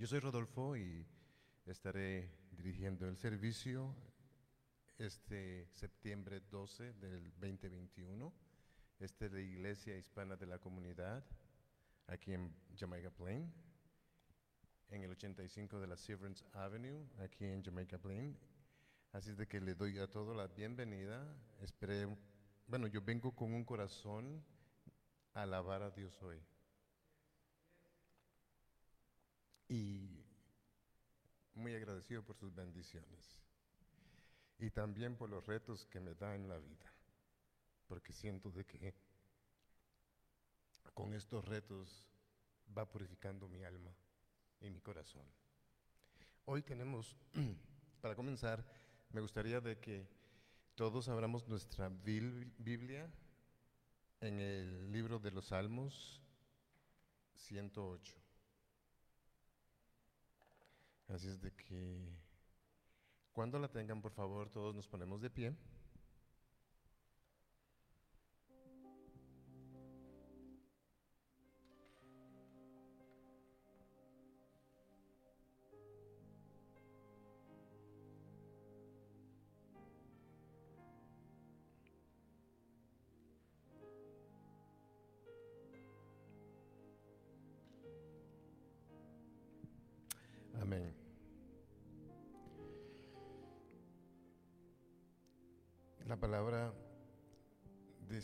Yo soy Rodolfo y estaré dirigiendo el servicio este septiembre 12 del 2021. Este es la Iglesia Hispana de la Comunidad, aquí en Jamaica Plain, en el 85 de la Severance Avenue, aquí en Jamaica Plain. Así de que le doy a todos la bienvenida. Esperé, bueno, yo vengo con un corazón a alabar a Dios hoy. Y muy agradecido por sus bendiciones. Y también por los retos que me da en la vida. Porque siento de que con estos retos va purificando mi alma y mi corazón. Hoy tenemos, para comenzar, me gustaría de que todos abramos nuestra Biblia en el libro de los Salmos 108. Así es de que cuando la tengan, por favor, todos nos ponemos de pie.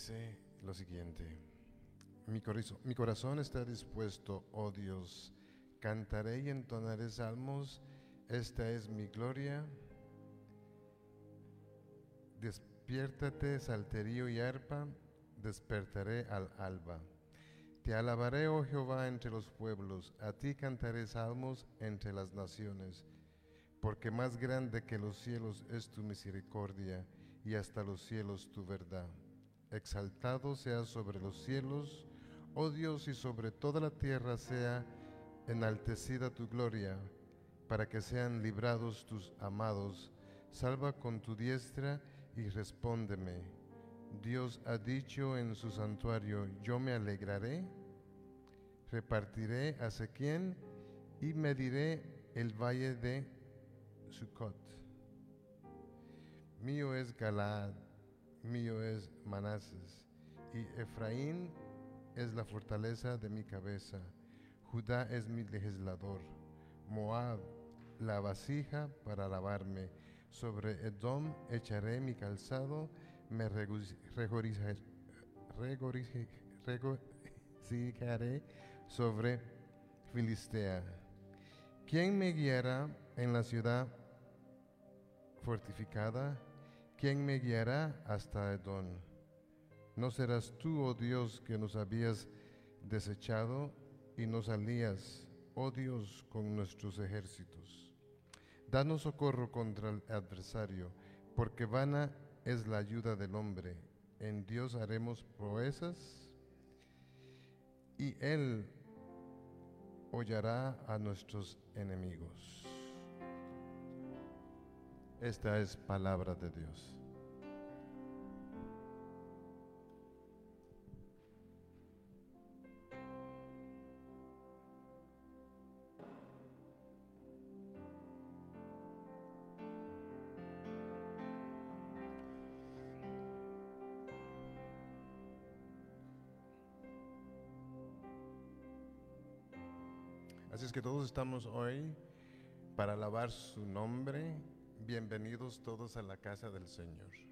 Dice lo siguiente. Mi corazón, está dispuesto, oh Dios. Cantaré y entonaré salmos. Esta es mi gloria. Despiértate, salterío y arpa. Despertaré al alba. Te alabaré, oh Jehová, entre los pueblos, a ti cantaré salmos entre las naciones, porque más grande que los cielos es tu misericordia y hasta los cielos tu verdad. Exaltado sea sobre los cielos, oh Dios, y sobre toda la tierra sea enaltecida tu gloria, para que sean librados tus amados. Salva con tu diestra y respóndeme. Dios ha dicho en su santuario, yo me alegraré, repartiré a Sequien y mediré el valle de Sucot. Mío es Galaad, mío es Manases, y Efraín es la fortaleza de mi cabeza. Judá es mi legislador, Moab la vasija para lavarme. Sobre Edom echaré mi calzado, me regocijaré sobre Filistea. ¿Quién me guiará en la ciudad fortificada? ¿Quién me guiará hasta Edom? ¿No serás tú, oh Dios, que nos habías desechado y nos alías, oh Dios, con nuestros ejércitos? Danos socorro contra el adversario, porque vana es la ayuda del hombre. En Dios haremos proezas y Él hollará a nuestros enemigos. Esta es palabra de Dios. Así es que todos estamos hoy para alabar su nombre. Bienvenidos todos a la casa del Señor.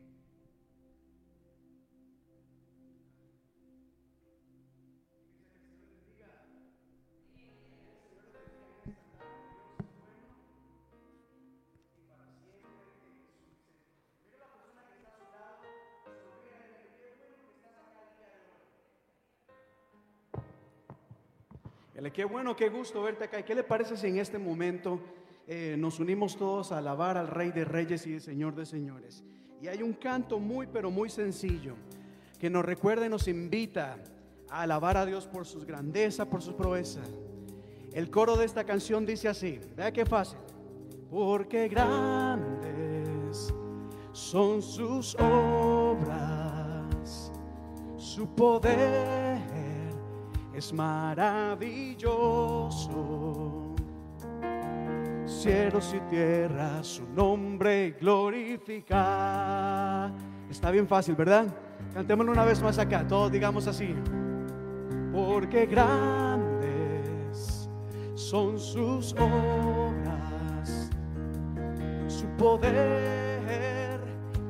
Qué bueno, qué gusto verte acá. ¿Y qué le parece si en este momento eh, nos unimos todos a alabar al Rey de Reyes y Señor de Señores? Y hay un canto muy, pero muy sencillo que nos recuerda y nos invita a alabar a Dios por sus grandezas, por sus proezas. El coro de esta canción dice así, vea qué fácil. Porque grandes son sus obras, su poder es maravilloso. Cielos y tierra su nombre glorificar. Está bien fácil, ¿verdad? Cantémoslo una vez más acá, todos digamos así. Porque grandes son sus obras, su poder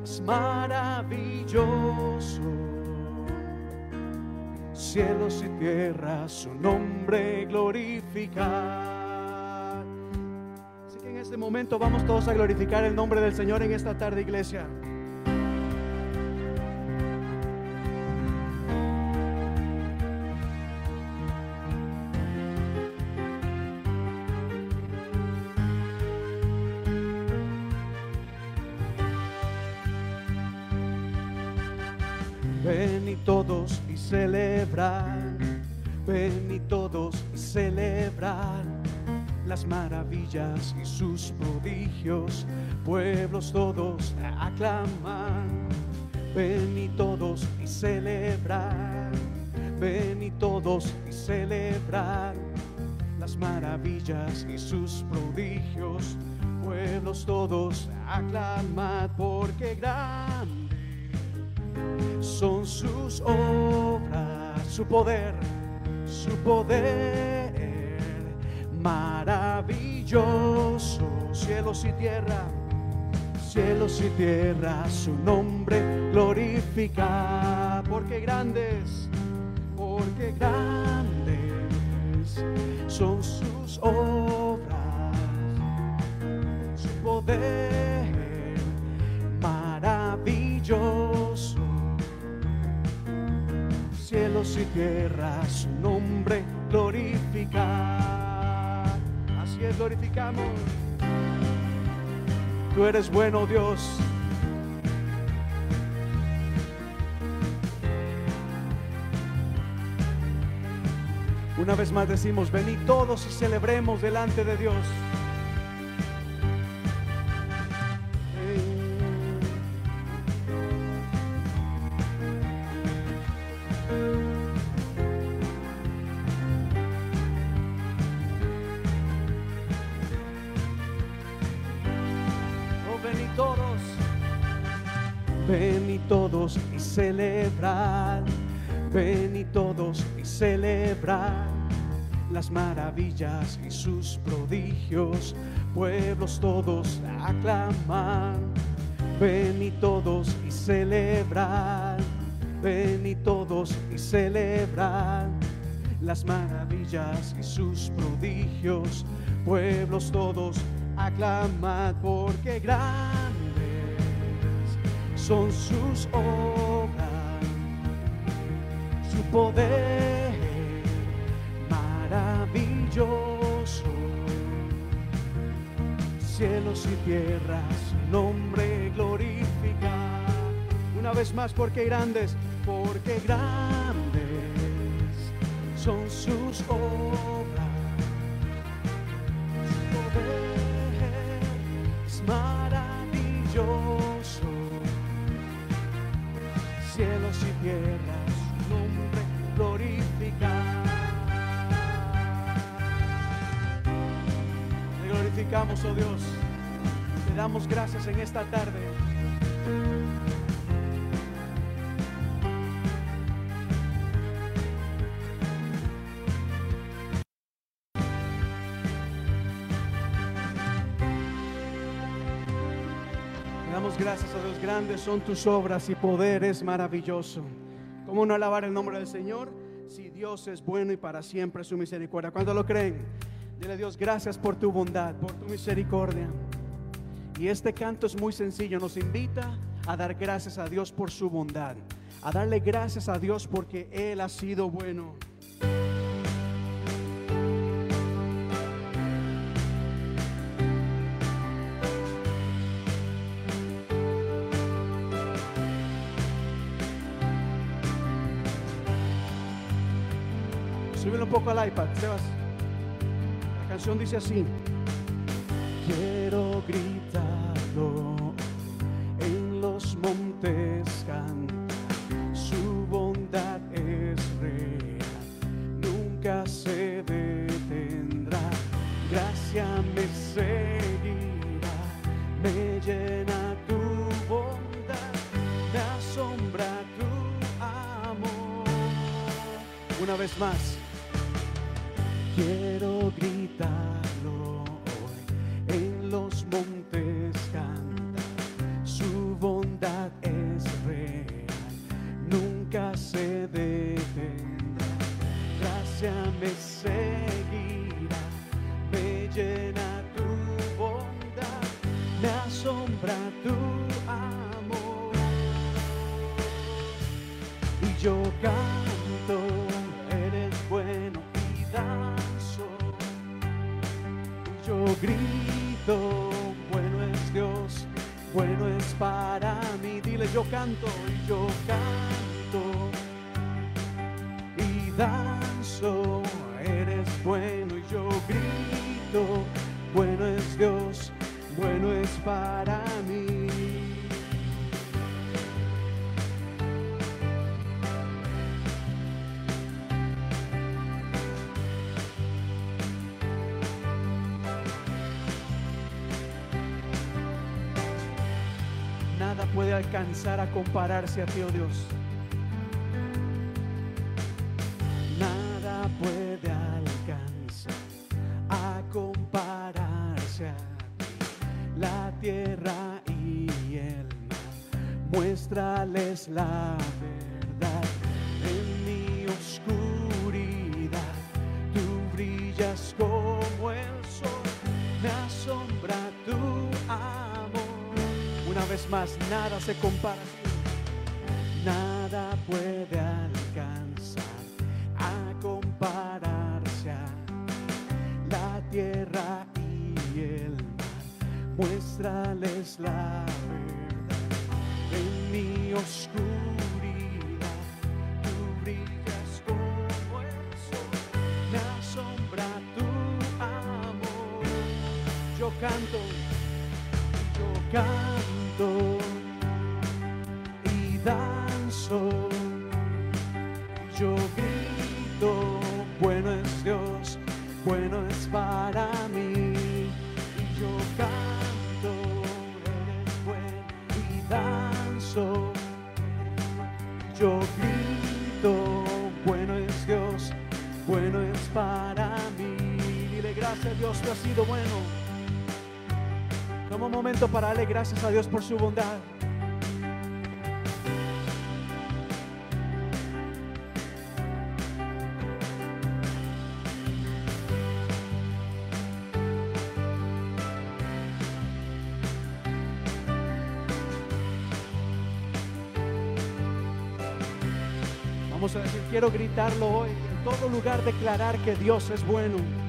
es maravilloso. Cielos y tierra su nombre glorificar. En este momento vamos todos a glorificar el nombre del Señor en esta tarde, iglesia. Ven y todos y celebran, ven y todos y celebran las maravillas y sus Pueblos todos aclaman, ven y todos y celebran, ven y todos y celebran las maravillas y sus prodigios. Pueblos todos aclaman porque grande son sus obras, su poder, su poder. Maravilloso, cielos y tierra, cielos y tierra, su nombre glorifica, porque grandes, porque grandes son sus obras, su poder maravilloso cielos y tierra su nombre glorificar. Así es, glorificamos. Tú eres bueno, Dios. Una vez más decimos, venid todos y celebremos delante de Dios. Las maravillas y sus prodigios, pueblos todos aclaman, ven y todos y celebrar, ven y todos y celebrar las maravillas y sus prodigios, pueblos todos aclamad porque grandes son sus obras, su poder maravilloso, cielos y tierras, nombre glorifica. Una vez más, porque grandes, porque grandes son sus obras. Su poder es maravilloso. Cielos y tierras, oh Dios. Te damos gracias en esta tarde. Le damos gracias a Dios. Grandes son tus obras y poder es maravilloso. ¿Cómo no alabar el nombre del Señor? Si Dios es bueno y para siempre su misericordia. ¿Cuánto lo creen? Dile a Dios gracias por tu bondad, por tu misericordia. Y este canto es muy sencillo. Nos invita a dar gracias a Dios por su bondad. A darle gracias a Dios porque Él ha sido bueno. Súbelo un poco al iPad, Sebas. Canción dice así. Quiero gritarlo a compararse a ti, oh Dios. Nada puede alcanzar a compararse a ti. La tierra y el mar, muéstrales la para darle gracias a Dios por su bondad. Vamos a decir, quiero gritarlo hoy, en todo lugar declarar que Dios es bueno.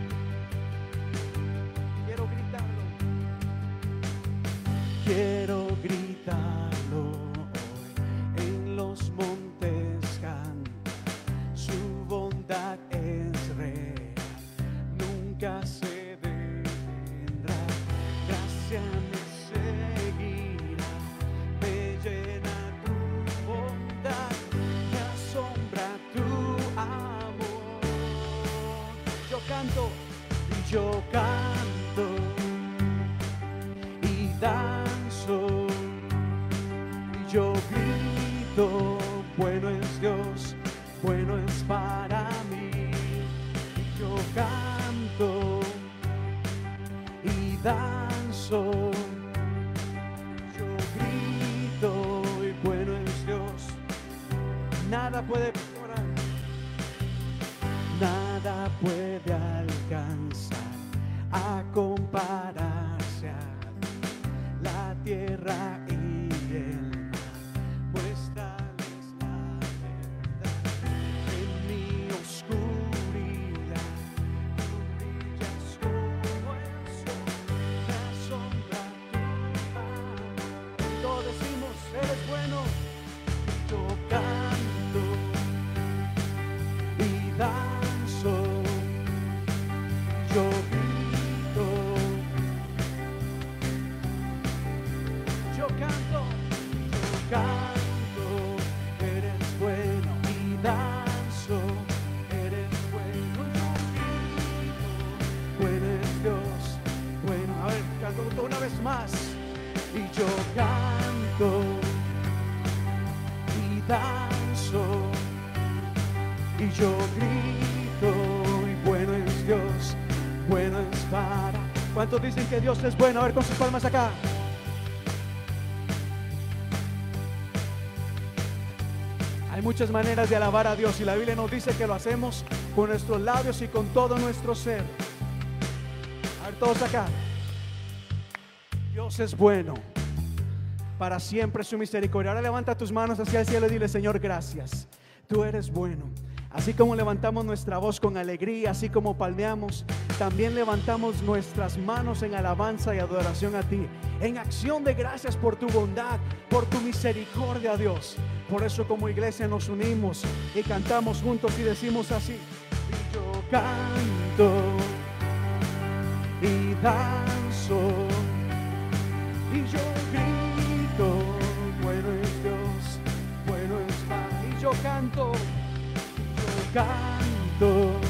Que Dios es bueno? A ver con sus palmas acá. Hay muchas maneras de alabar a Dios y la Biblia nos dice que lo hacemos con nuestros labios y con todo nuestro ser. A ver todos acá. Dios es bueno. Para siempre su misericordia. Ahora levanta tus manos hacia el cielo y dile, Señor, gracias. Tú eres bueno. Así como levantamos nuestra voz con alegría, así como palmeamos, también levantamos nuestras manos en alabanza y adoración a ti, en acción de gracias por tu bondad, por tu misericordia, Dios. Por eso como iglesia nos unimos y cantamos juntos y decimos así, y yo canto y danzo y yo grito, bueno es Dios, bueno es Padre, y yo canto canto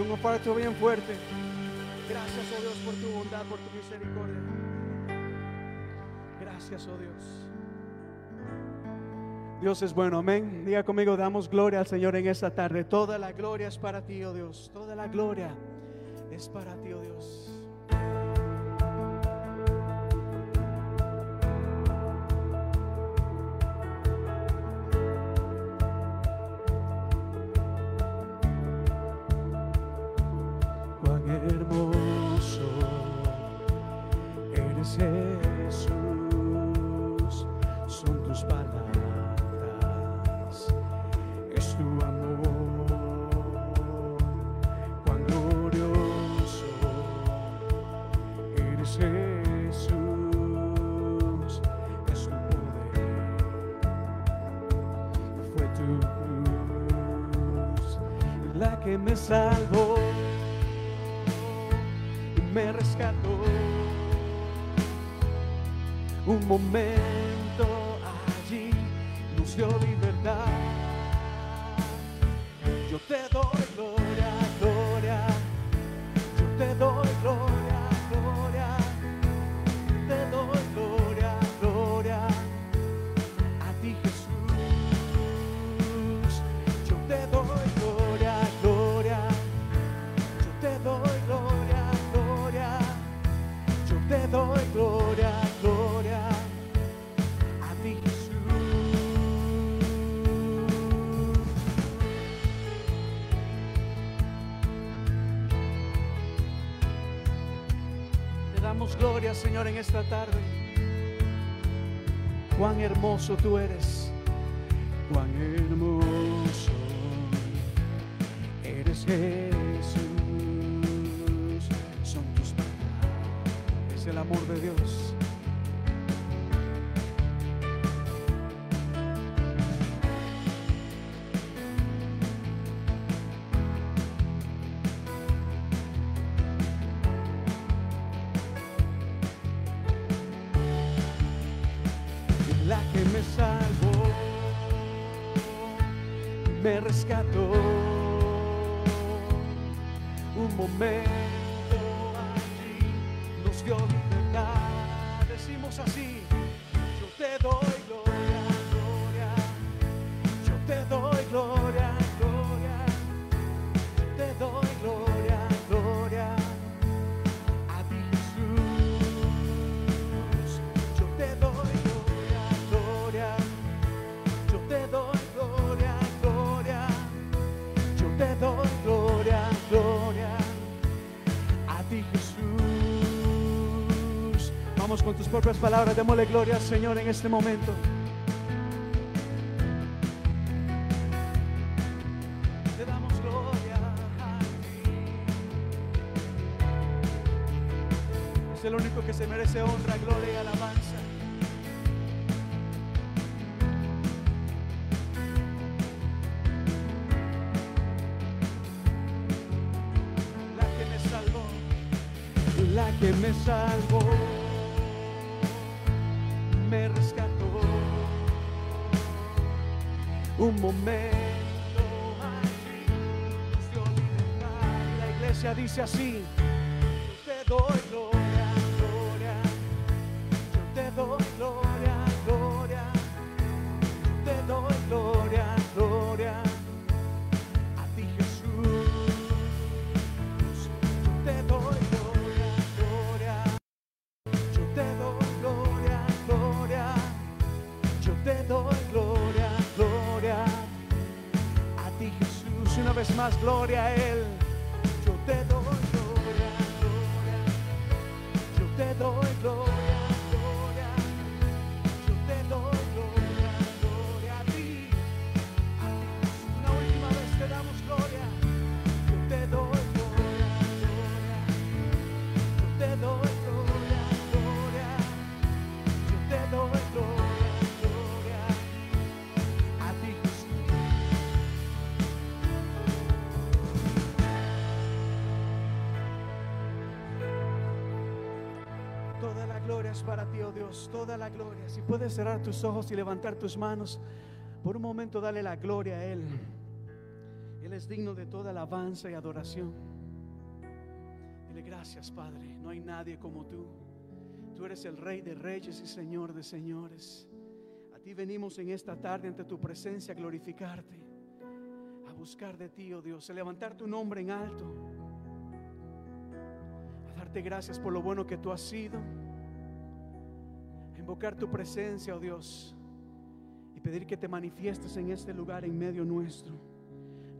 Un aplauso bien fuerte. Gracias, oh Dios, por tu bondad, por tu misericordia. Gracias, oh Dios. Dios es bueno, amén. Diga conmigo, damos gloria al Señor en esta tarde. Toda la gloria es para ti, oh Dios. Toda la gloria es para ti, oh Dios. Señor, en esta tarde. Cuán hermoso tú eres. Un momento allí nos dio libertad. Decimos así, yo te Con tus propias palabras, démosle gloria al Señor en este momento. Te damos gloria. Es el único que se merece honra, gloria y alabanza. la que me salvó, me iglesia dice cerrar tus ojos y levantar tus manos, por un momento dale la gloria a Él. Él es digno de toda alabanza y adoración. Dile gracias, Padre. No hay nadie como tú. Tú eres el Rey de Reyes y Señor de Señores. A ti venimos en esta tarde ante tu presencia a glorificarte, a buscar de ti, oh Dios, a levantar tu nombre en alto, a darte gracias por lo bueno que tú has sido, invocar tu presencia, oh Dios, y pedir que te manifiestes en este lugar en medio nuestro.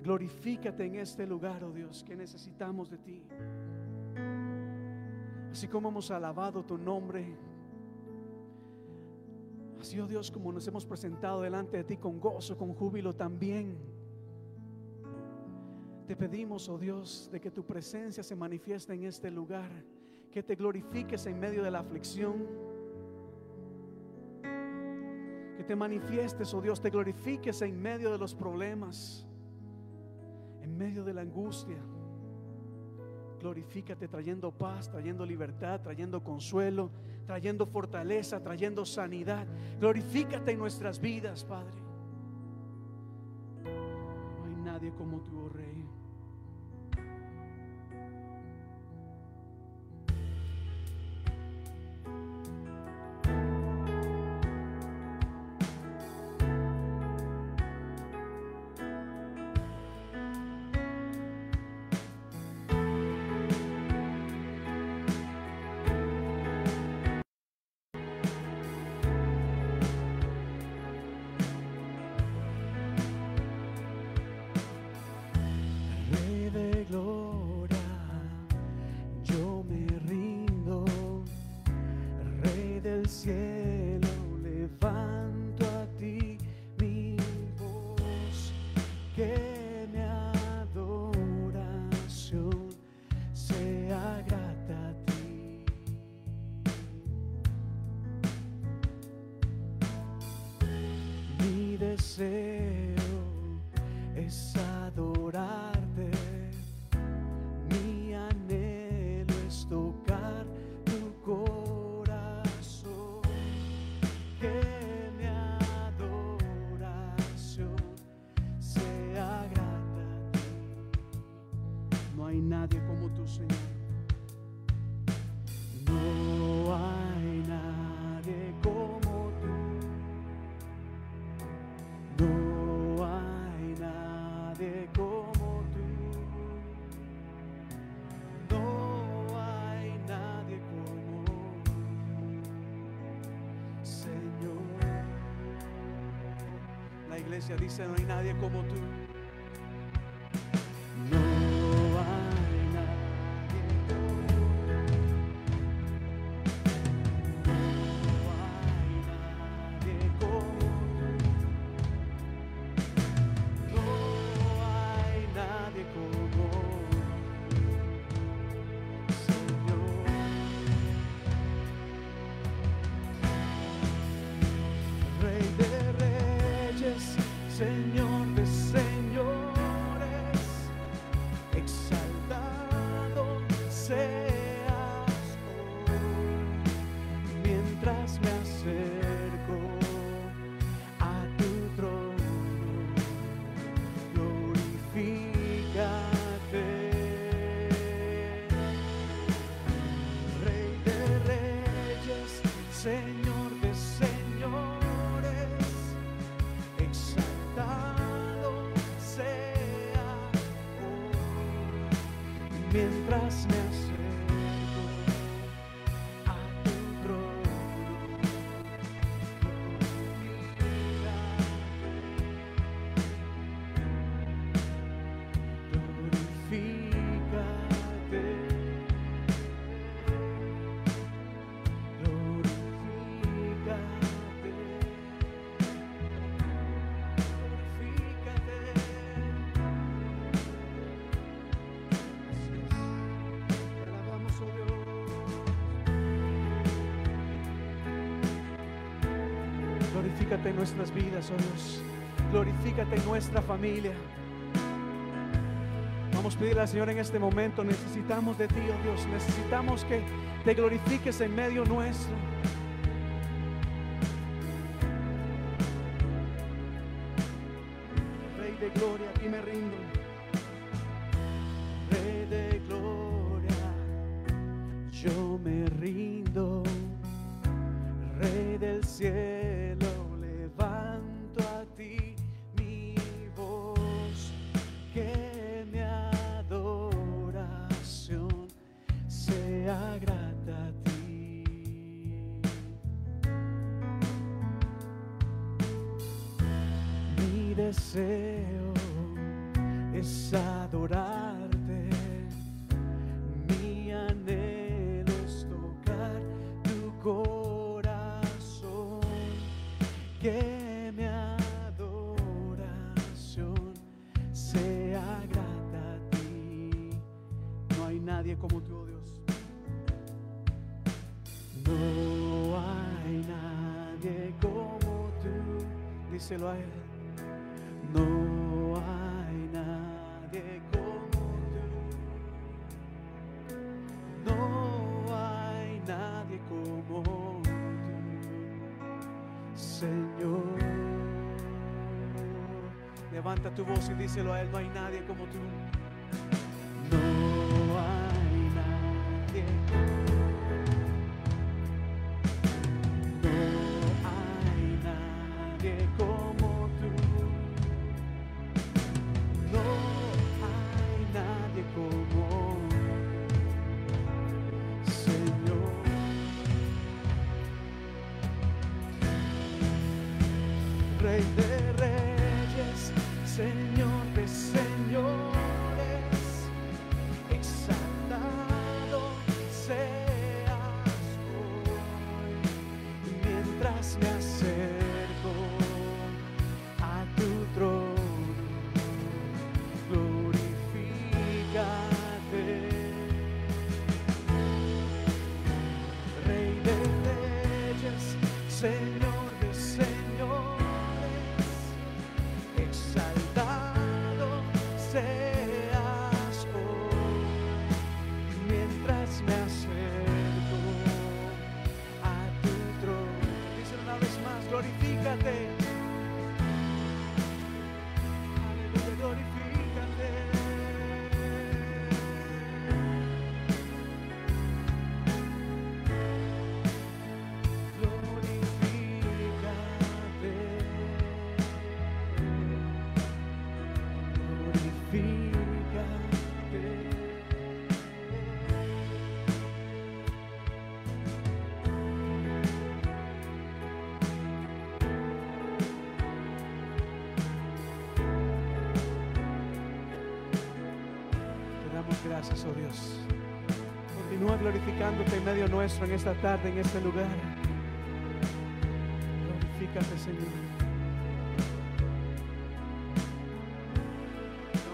Glorifícate en este lugar, oh Dios, que necesitamos de ti. Así como hemos alabado tu nombre, así, oh Dios, como nos hemos presentado delante de ti con gozo, con júbilo también. Te pedimos, oh Dios, de que tu presencia se manifieste en este lugar, que te glorifiques en medio de la aflicción, te manifiestes, oh Dios, te glorifiques en medio de los problemas, en medio de la angustia. Glorifícate trayendo paz, trayendo libertad, trayendo consuelo, trayendo fortaleza, trayendo sanidad. Glorifícate en nuestras vidas, Padre. No hay nadie como tú, oh. Rey iglesia dice, no hay nadie como tú. Mientras me nuestras vidas, oh Dios. Glorifícate en nuestra familia. Vamos a pedirle al Señor en este momento. Necesitamos de ti, oh Dios. Necesitamos que te glorifiques en medio nuestro. Tu voz y díselo a él. No hay nadie como tú. En medio nuestro en esta tarde, en este lugar. Glorifícate, Señor.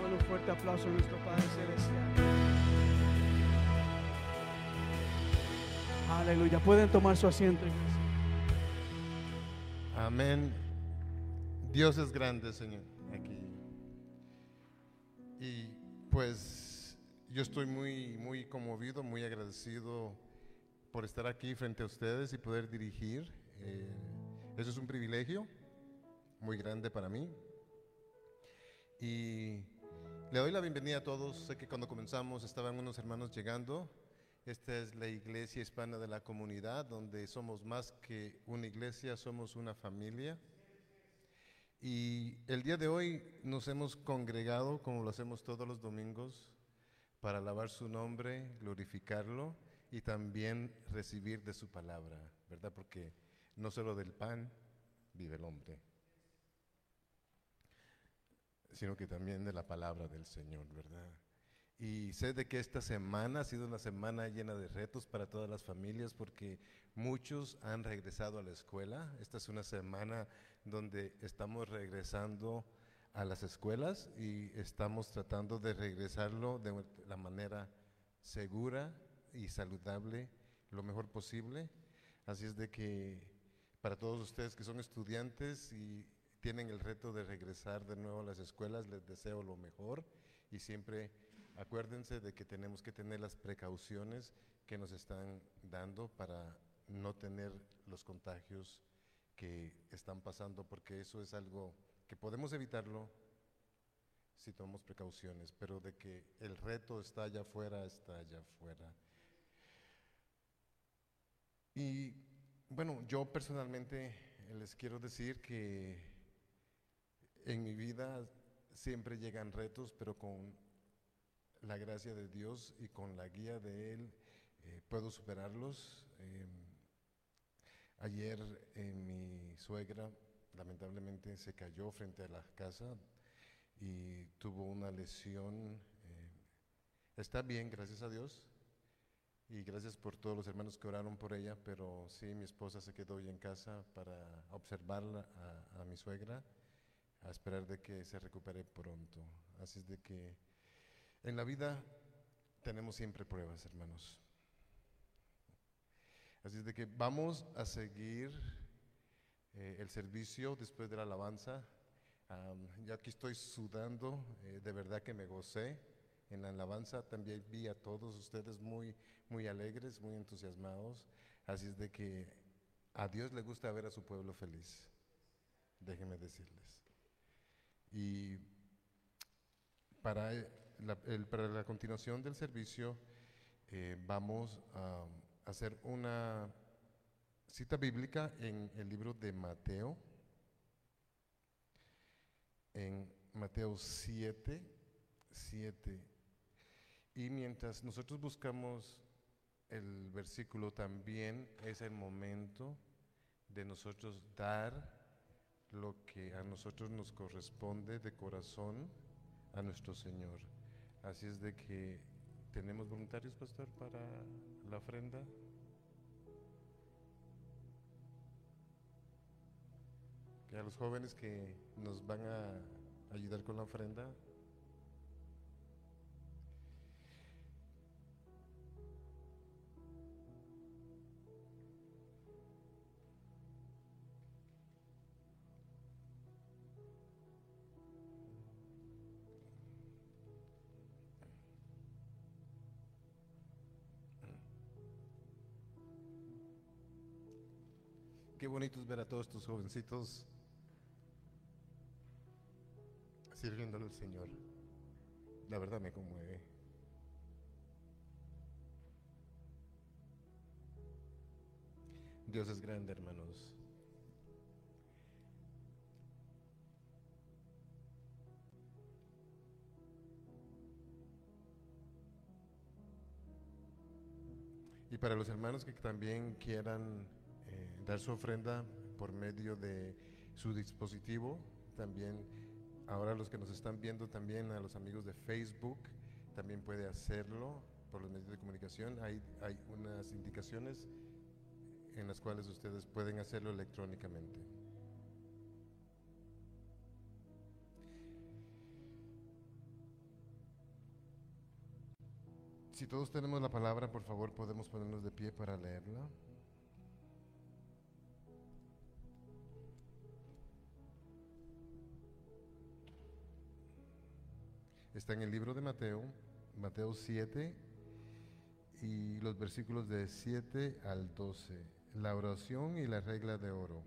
Dale un fuerte aplauso a nuestro Padre Celestial. Aleluya. Pueden tomar su asiento. Amén. Dios es grande, Señor, yo estoy muy, muy conmovido, muy agradecido por estar aquí frente a ustedes y poder dirigir. Eh, eso es un privilegio muy grande para mí. Y le doy la bienvenida a todos. Sé que cuando comenzamos estaban unos hermanos llegando. Esta es la iglesia hispana de la comunidad, donde somos más que una iglesia, somos una familia. Y el día de hoy nos hemos congregado, como lo hacemos todos los domingos, para alabar su nombre, glorificarlo y también recibir de su palabra, ¿verdad? Porque no solo del pan vive el hombre, sino que también de la palabra del Señor, ¿verdad? Y sé de que esta semana ha sido una semana llena de retos para todas las familias porque muchos han regresado a la escuela. Esta es una semana donde estamos regresando a las escuelas y estamos tratando de regresarlo de la manera segura y saludable lo mejor posible. Así es de que para todos ustedes que son estudiantes y tienen el reto de regresar de nuevo a las escuelas, les deseo lo mejor y siempre acuérdense de que tenemos que tener las precauciones que nos están dando para no tener los contagios que están pasando, porque eso es algo que podemos evitarlo si tomamos precauciones, pero de que el reto está allá afuera, está allá afuera. Y bueno, yo personalmente les quiero decir que en mi vida siempre llegan retos, pero con la gracia de Dios y con la guía de Él eh, puedo superarlos. Em, ayer mi suegra lamentablemente se cayó frente a la casa y tuvo una lesión. Eh, está bien, gracias a Dios. Y gracias por todos los hermanos que oraron por ella, pero sí, mi esposa se quedó hoy en casa para observar a, a mi suegra, a esperar de que se recupere pronto. Así es de que en la vida tenemos siempre pruebas, hermanos. Así es de que vamos a seguir eh, el servicio después de la alabanza. ya aquí estoy sudando, eh, de verdad que me gocé en la alabanza. También vi a todos ustedes muy, muy alegres, muy entusiasmados. Así es de que a Dios le gusta ver a su pueblo feliz. Déjenme decirles. Y para para la continuación del servicio eh, vamos a hacer una cita bíblica en el libro de Mateo, en Mateo 7, 7. Y mientras nosotros buscamos el versículo, también es el momento de nosotros dar lo que a nosotros nos corresponde de corazón a nuestro Señor. Así es de que tenemos voluntarios, pastor, para la ofrenda. Que a los jóvenes que nos van a ayudar con la ofrenda. Qué bonito es ver a todos estos jovencitos sirviéndole al Señor. La verdad me conmueve. Dios es grande, hermanos. Y para los hermanos que también quieran dar su ofrenda por medio de su dispositivo. También ahora los que nos están viendo también a los amigos de Facebook, también puede hacerlo por los medios de comunicación. Hay, hay unas indicaciones en las cuales ustedes pueden hacerlo electrónicamente. Si todos tenemos la palabra, por favor, podemos ponernos de pie para leerla. Está en el libro de Mateo, Mateo 7 y los versículos de 7 al 12. La oración y la regla de oro.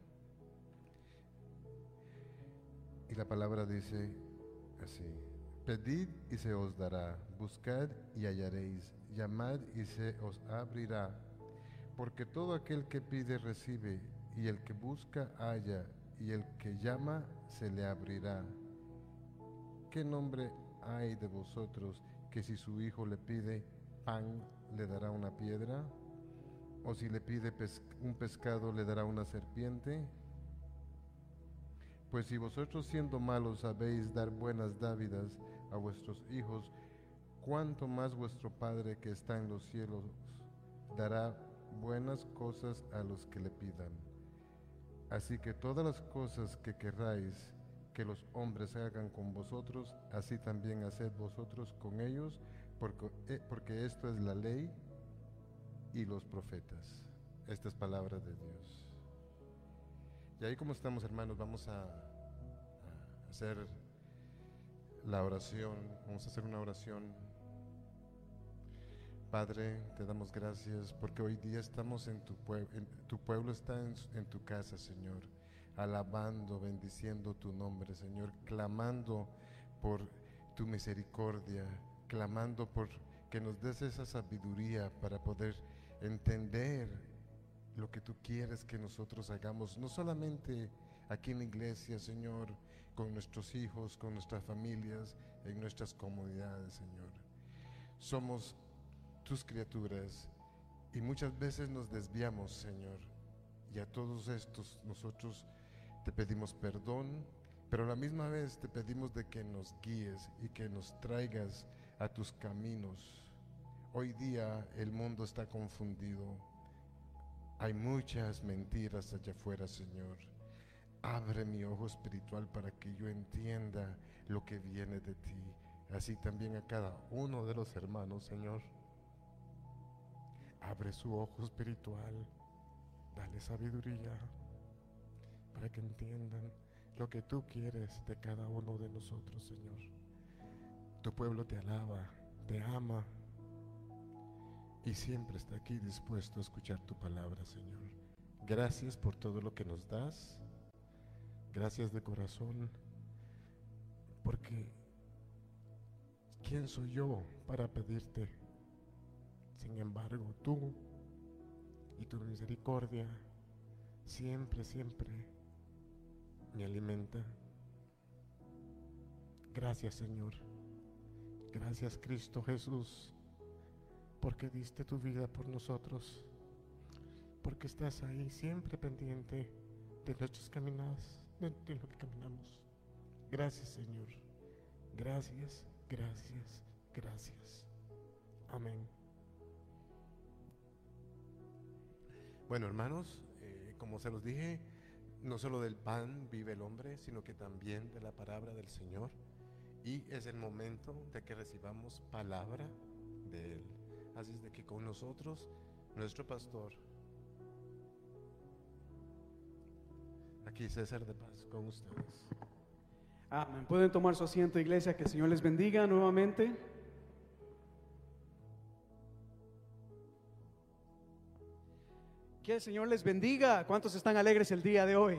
Y la palabra dice así, pedid y se os dará, buscad y hallaréis, llamad y se os abrirá, porque todo aquel que pide recibe, y el que busca halla, y el que llama se le abrirá. ¿Qué nombre hay de vosotros que si su hijo le pide pan, le dará una piedra? ¿O si le pide un pescado, le dará una serpiente? Pues si vosotros siendo malos sabéis dar buenas dávidas a vuestros hijos, cuánto más vuestro Padre que está en los cielos dará buenas cosas a los que le pidan. Así que todas las cosas que querráis que los hombres hagan con vosotros, así también haced vosotros con ellos, porque, eh, porque esto es la ley y los profetas. Estas palabras de Dios. Y ahí como estamos hermanos, vamos a hacer la oración, vamos a hacer una oración Padre, te damos gracias porque hoy día estamos en tu pueblo, tu pueblo está en, tu casa, Señor, alabando, bendiciendo tu nombre, Señor, clamando por tu misericordia, clamando por que nos des esa sabiduría para poder entender lo que tú quieres que nosotros hagamos, no solamente aquí en la iglesia, Señor, con nuestros hijos, con nuestras familias, en nuestras comunidades, Señor. Somos tus criaturas y muchas veces nos desviamos, Señor. Y a todos estos nosotros te pedimos perdón, pero a la misma vez te pedimos de que nos guíes y que nos traigas a tus caminos. Hoy día el mundo está confundido. Hay muchas mentiras allá afuera, Señor. Abre mi ojo espiritual para que yo entienda lo que viene de ti. Así también a cada uno de los hermanos, Señor. Abre su ojo espiritual, dale sabiduría para que entiendan lo que tú quieres de cada uno de nosotros, Señor. Tu pueblo te alaba, te ama y siempre está aquí dispuesto a escuchar tu palabra, Señor. Gracias por todo lo que nos das. Gracias de corazón, porque ¿quién soy yo para pedirte? Sin embargo, tú y tu misericordia siempre, siempre me alimenta. Gracias Señor. Gracias Cristo Jesús, porque diste tu vida por nosotros, porque estás ahí siempre pendiente de nuestros caminos, de, lo que caminamos. Gracias Señor. Gracias, gracias, gracias. Amén. Bueno, hermanos, eh, como se los dije, no solo del pan vive el hombre, sino que también de la palabra del Señor. Y es el momento de que recibamos palabra de Él. Así es de que con nosotros, nuestro pastor, aquí César de Paz, con ustedes. Amén. Pueden tomar su asiento, iglesia, que el Señor les bendiga nuevamente. Que el Señor les bendiga. ¿Cuántos están alegres el día de hoy?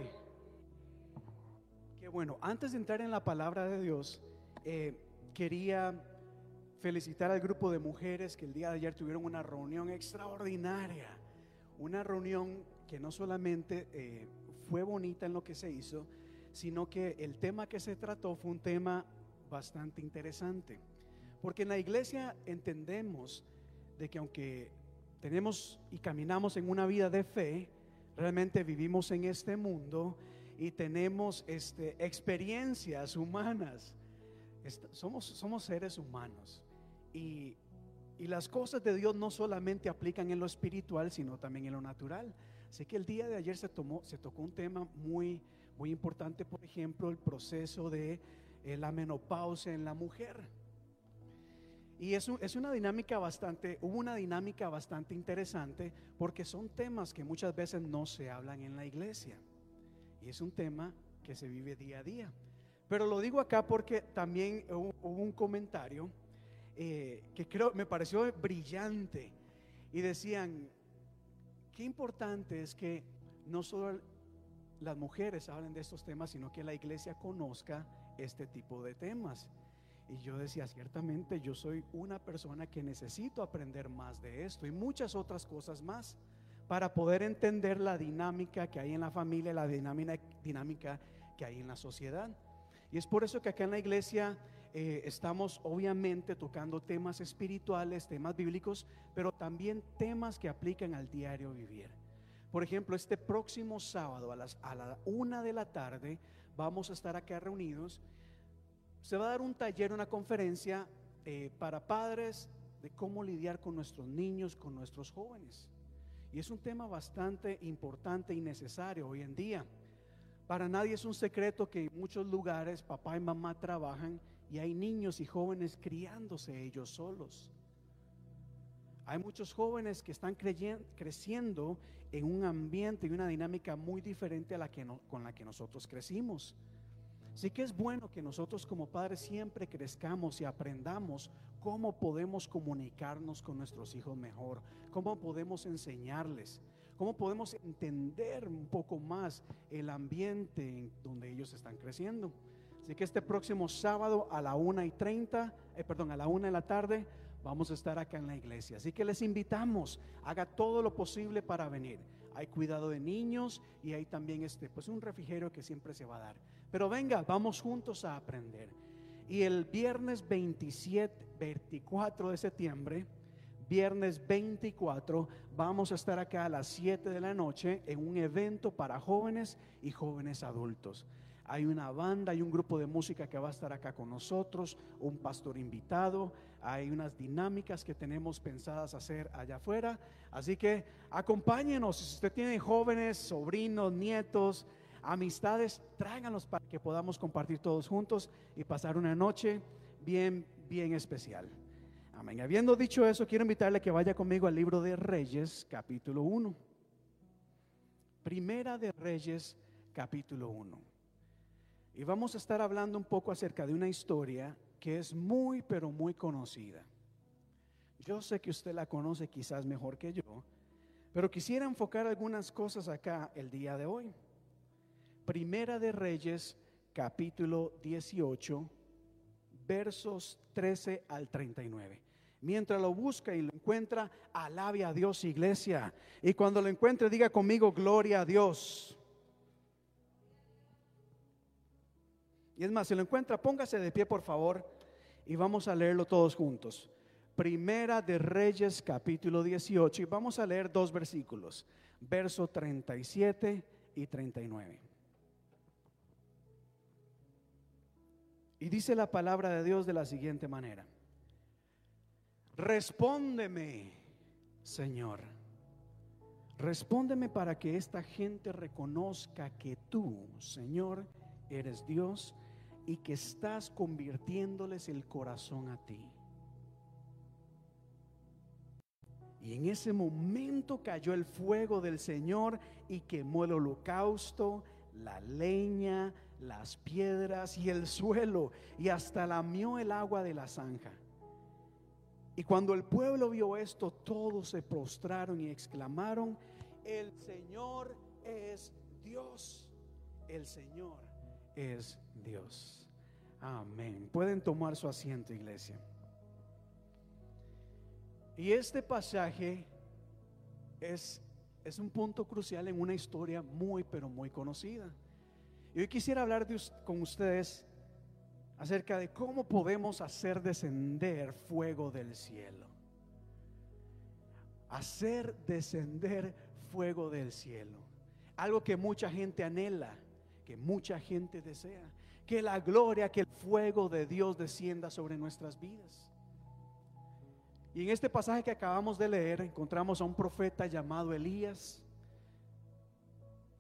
Qué bueno. Antes de entrar en la palabra de Dios, eh, quería felicitar al grupo de mujeres que el día de ayer tuvieron una reunión extraordinaria. Una reunión que no solamente eh, fue bonita en lo que se hizo, sino que el tema que se trató fue un tema bastante interesante. Porque en la iglesia entendemos de que aunque tenemos y caminamos en una vida de fe, realmente vivimos en este mundo y tenemos este, experiencias humanas. somos, somos seres humanos y, y las cosas de Dios no solamente aplican en lo espiritual, sino también en lo natural. Sé que el día de ayer se, tomó, se tocó un tema muy, muy importante, por ejemplo, el proceso de eh, la menopausia en la mujer. Y es, es una dinámica bastante, hubo una dinámica bastante interesante porque son temas que muchas veces no se hablan en la iglesia. Y es un tema que se vive día a día. Pero lo digo acá porque también hubo, un comentario eh, que creo me pareció brillante. Y decían, qué importante es que no solo las mujeres hablen de estos temas, sino que la iglesia conozca este tipo de temas. Y yo decía, ciertamente yo soy una persona que necesito aprender más de esto y muchas otras cosas más para poder entender la dinámica que hay en la familia, la dinámica, dinámica que hay en la sociedad. Y es por eso que acá en la iglesia eh, estamos obviamente tocando temas espirituales, temas bíblicos, pero también temas que aplican al diario vivir. Por ejemplo, este próximo sábado a, las, a la una de la tarde vamos a estar acá reunidos. Se va a dar un taller, una conferencia eh, para padres de cómo lidiar con nuestros niños, con nuestros jóvenes. Y es un tema bastante importante y necesario hoy en día. Para nadie es un secreto que en muchos lugares papá y mamá trabajan y hay niños y jóvenes criándose ellos solos. Hay muchos jóvenes que están creciendo en un ambiente y una dinámica muy diferente a la que con la que nosotros crecimos. Así que es bueno que nosotros como padres siempre crezcamos y aprendamos cómo podemos comunicarnos con nuestros hijos mejor, cómo podemos enseñarles, cómo podemos entender un poco más el ambiente en donde ellos están creciendo. Así que este próximo sábado a la una y treinta, eh, perdón, a la una de la tarde, vamos a estar acá en la iglesia. Así que les invitamos, haga todo lo posible para venir. Hay cuidado de niños y hay también este, pues un refrigerio que siempre se va a dar. Pero venga, vamos juntos a aprender. Y el viernes 27, 24 de septiembre, viernes 24, vamos a estar acá a las 7 de la noche en un evento para jóvenes y jóvenes adultos. Hay una banda, hay un grupo de música que va a estar acá con nosotros, un pastor invitado, hay unas dinámicas que tenemos pensadas hacer allá afuera. Así que acompáñenos, si usted tiene jóvenes, sobrinos, nietos, amistades, tráiganlos para que podamos compartir todos juntos y pasar una noche bien, bien especial. Amén. Habiendo dicho eso, quiero invitarle a que vaya conmigo al libro de Reyes, capítulo 1. Primera de Reyes, capítulo 1. Y vamos a estar hablando un poco acerca de una historia que es muy, pero muy conocida. Yo sé que usted la conoce quizás mejor que yo, pero quisiera enfocar algunas cosas acá el día de hoy. Primera de Reyes, capítulo 18, versos 13 al 39. Mientras lo busca y lo encuentra, alabe a Dios, iglesia. Y cuando lo encuentre, diga conmigo, gloria a Dios. Y es más, si lo encuentra, póngase de pie, por favor, y vamos a leerlo todos juntos. Primera de Reyes, capítulo 18, y vamos a leer dos versículos, verso 37 y 39. Y dice la palabra de Dios de la siguiente manera. Respóndeme, Señor. Respóndeme para que esta gente reconozca que tú, Señor, eres Dios y que estás convirtiéndoles el corazón a ti. Y en ese momento cayó el fuego del Señor y quemó el holocausto, la leña, las piedras y el suelo, y hasta lamió el agua de la zanja. Y cuando el pueblo vio esto, todos se prostraron y exclamaron, el Señor es Dios, el Señor es Dios. Amén. Pueden tomar su asiento, iglesia. Y este pasaje es, es un punto crucial en una historia muy, pero muy conocida. Y hoy quisiera hablar con ustedes acerca de cómo podemos hacer descender fuego del cielo. Hacer descender fuego del cielo. Algo que mucha gente anhela, que mucha gente desea. Que la gloria, que el fuego de Dios descienda sobre nuestras vidas. Y en este pasaje que acabamos de leer encontramos a un profeta llamado Elías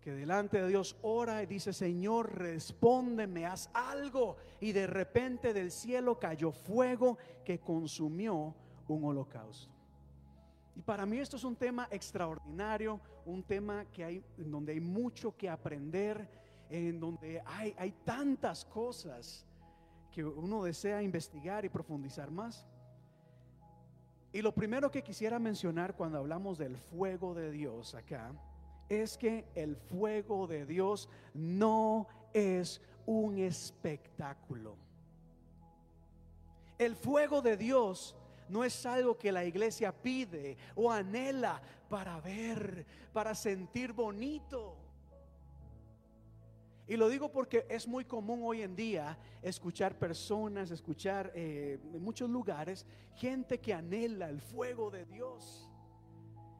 que delante de Dios ora y dice, Señor, respóndeme, haz algo. Y de repente del cielo cayó fuego que consumió un holocausto. Y para mí esto es un tema extraordinario, un tema que hay, en donde hay mucho que aprender, en donde hay, hay tantas cosas que uno desea investigar y profundizar más. Y lo primero que quisiera mencionar cuando hablamos del fuego de Dios acá, es que el fuego de Dios no es un espectáculo. El fuego de Dios no es algo que la iglesia pide o anhela para ver, para sentir bonito. Y lo digo porque es muy común hoy en día escuchar personas, escuchar eh, en muchos lugares gente que anhela el fuego de Dios.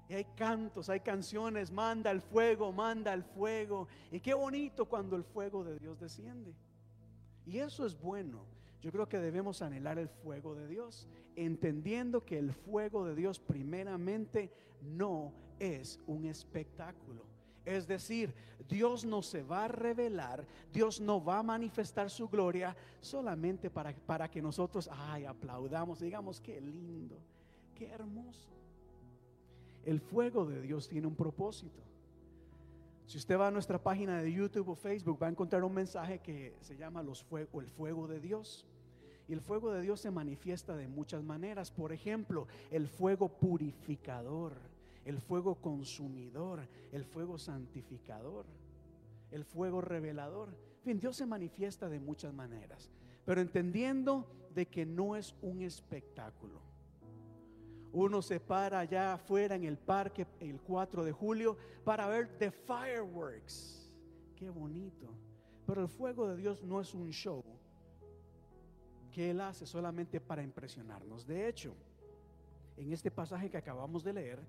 Y hay cantos, hay canciones, manda el fuego, manda el fuego. Y qué bonito cuando el fuego de Dios desciende. Y eso es bueno. Yo creo que debemos anhelar el fuego de Dios, entendiendo que el fuego de Dios primeramente no es un espectáculo. Es decir, Dios no se va a revelar, Dios no va a manifestar su gloria solamente para, para que nosotros, ay, aplaudamos, digamos, qué lindo, qué hermoso. El fuego de Dios tiene un propósito. Si usted va a nuestra página de YouTube o Facebook, va a encontrar un mensaje que se llama los fuego, el fuego de Dios. Y el fuego de Dios se manifiesta de muchas maneras. Por ejemplo, el fuego purificador, el fuego consumidor, el fuego santificador, el fuego revelador. En fin, Dios se manifiesta de muchas maneras, pero entendiendo de que no es un espectáculo. Uno se para allá afuera en el parque el 4 de julio para ver the fireworks. Qué bonito. Pero el fuego de Dios no es un show que Él hace solamente para impresionarnos. De hecho, en este pasaje que acabamos de leer,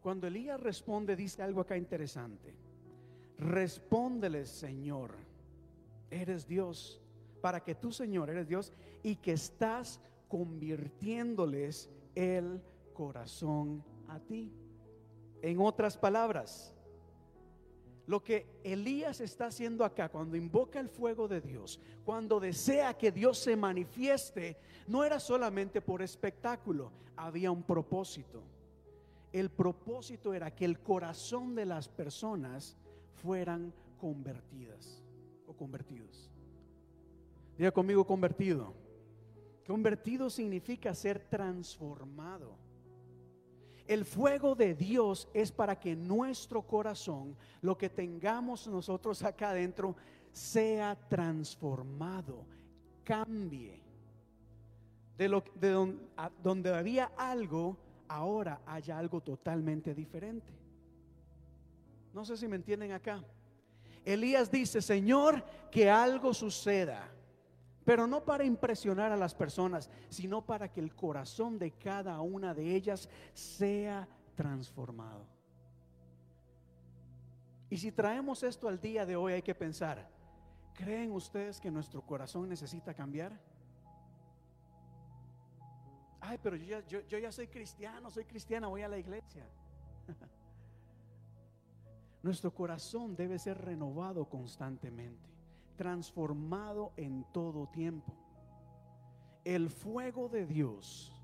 cuando Elías responde, dice algo acá interesante. Respóndele, Señor, eres Dios, para que tú, Señor, eres Dios y que estás convirtiéndoles el corazón a ti. En otras palabras, lo que Elías está haciendo acá, cuando invoca el fuego de Dios, cuando desea que Dios se manifieste, no era solamente por espectáculo, había un propósito. El propósito era que el corazón de las personas fueran convertidas o convertidos. Diga conmigo convertido. Convertido significa ser transformado. El fuego de Dios es para que nuestro corazón, lo que tengamos nosotros acá adentro, sea transformado, cambie. De, lo, de donde, donde había algo, ahora haya algo totalmente diferente. No sé si me entienden acá. Elías dice, Señor, que algo suceda pero no para impresionar a las personas, sino para que el corazón de cada una de ellas sea transformado. Y si traemos esto al día de hoy, hay que pensar, ¿creen ustedes que nuestro corazón necesita cambiar? Ay, pero yo ya, yo, soy cristiano, soy cristiana, voy a la iglesia. Nuestro corazón debe ser renovado constantemente transformado en todo tiempo. El fuego de Dios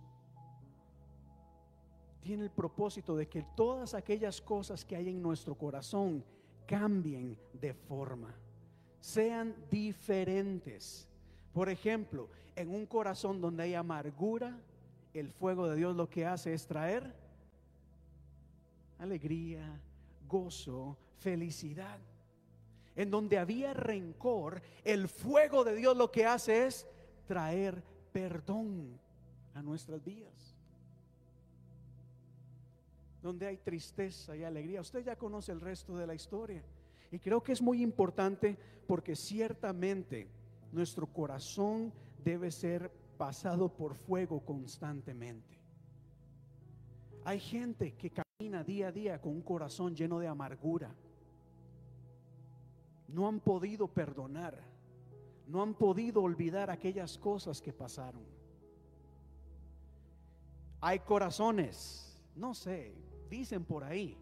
tiene el propósito de que todas aquellas cosas que hay en nuestro corazón cambien de forma, sean diferentes. Por ejemplo, en un corazón donde hay amargura, el fuego de Dios lo que hace es traer alegría, gozo, felicidad en donde había rencor, el fuego de Dios lo que hace es traer perdón a nuestras vidas. Donde hay tristeza y alegría. Usted ya conoce el resto de la historia. Y creo que es muy importante porque ciertamente nuestro corazón debe ser pasado por fuego constantemente. Hay gente que camina día a día con un corazón lleno de amargura no han podido perdonar, no han podido olvidar aquellas cosas que pasaron. Hay corazones, no sé, dicen por ahí,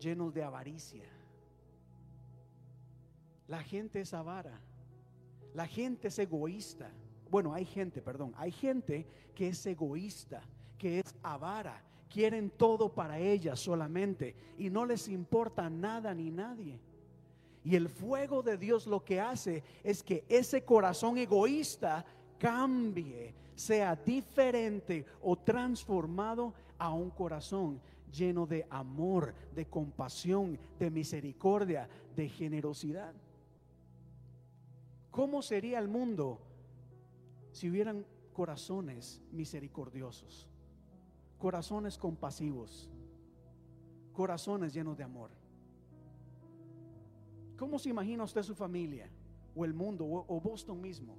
llenos de avaricia. La gente es avara, la gente es egoísta. Bueno, hay gente, perdón, hay gente que es egoísta, que es avara, quieren todo para ella solamente y no les importa nada ni nadie. Y el fuego de Dios lo que hace es que ese corazón egoísta cambie, sea diferente o transformado a un corazón lleno de amor, de compasión, de misericordia, de generosidad. ¿Cómo sería el mundo si hubieran corazones misericordiosos, corazones compasivos, corazones llenos de amor? ¿Cómo se imagina usted su familia o el mundo o, Boston mismo?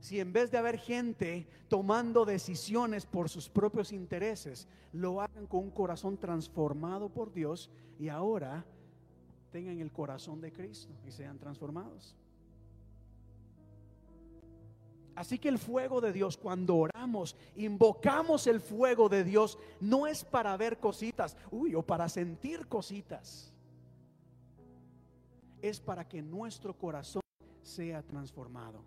Si en vez de haber gente tomando decisiones por sus propios intereses, lo hagan con un corazón transformado por Dios y ahora tengan el corazón de Cristo y sean transformados. Así que el fuego de Dios, cuando oramos, invocamos el fuego de Dios, no es para ver cositas, uy, o para sentir cositas. Es para que nuestro corazón sea transformado.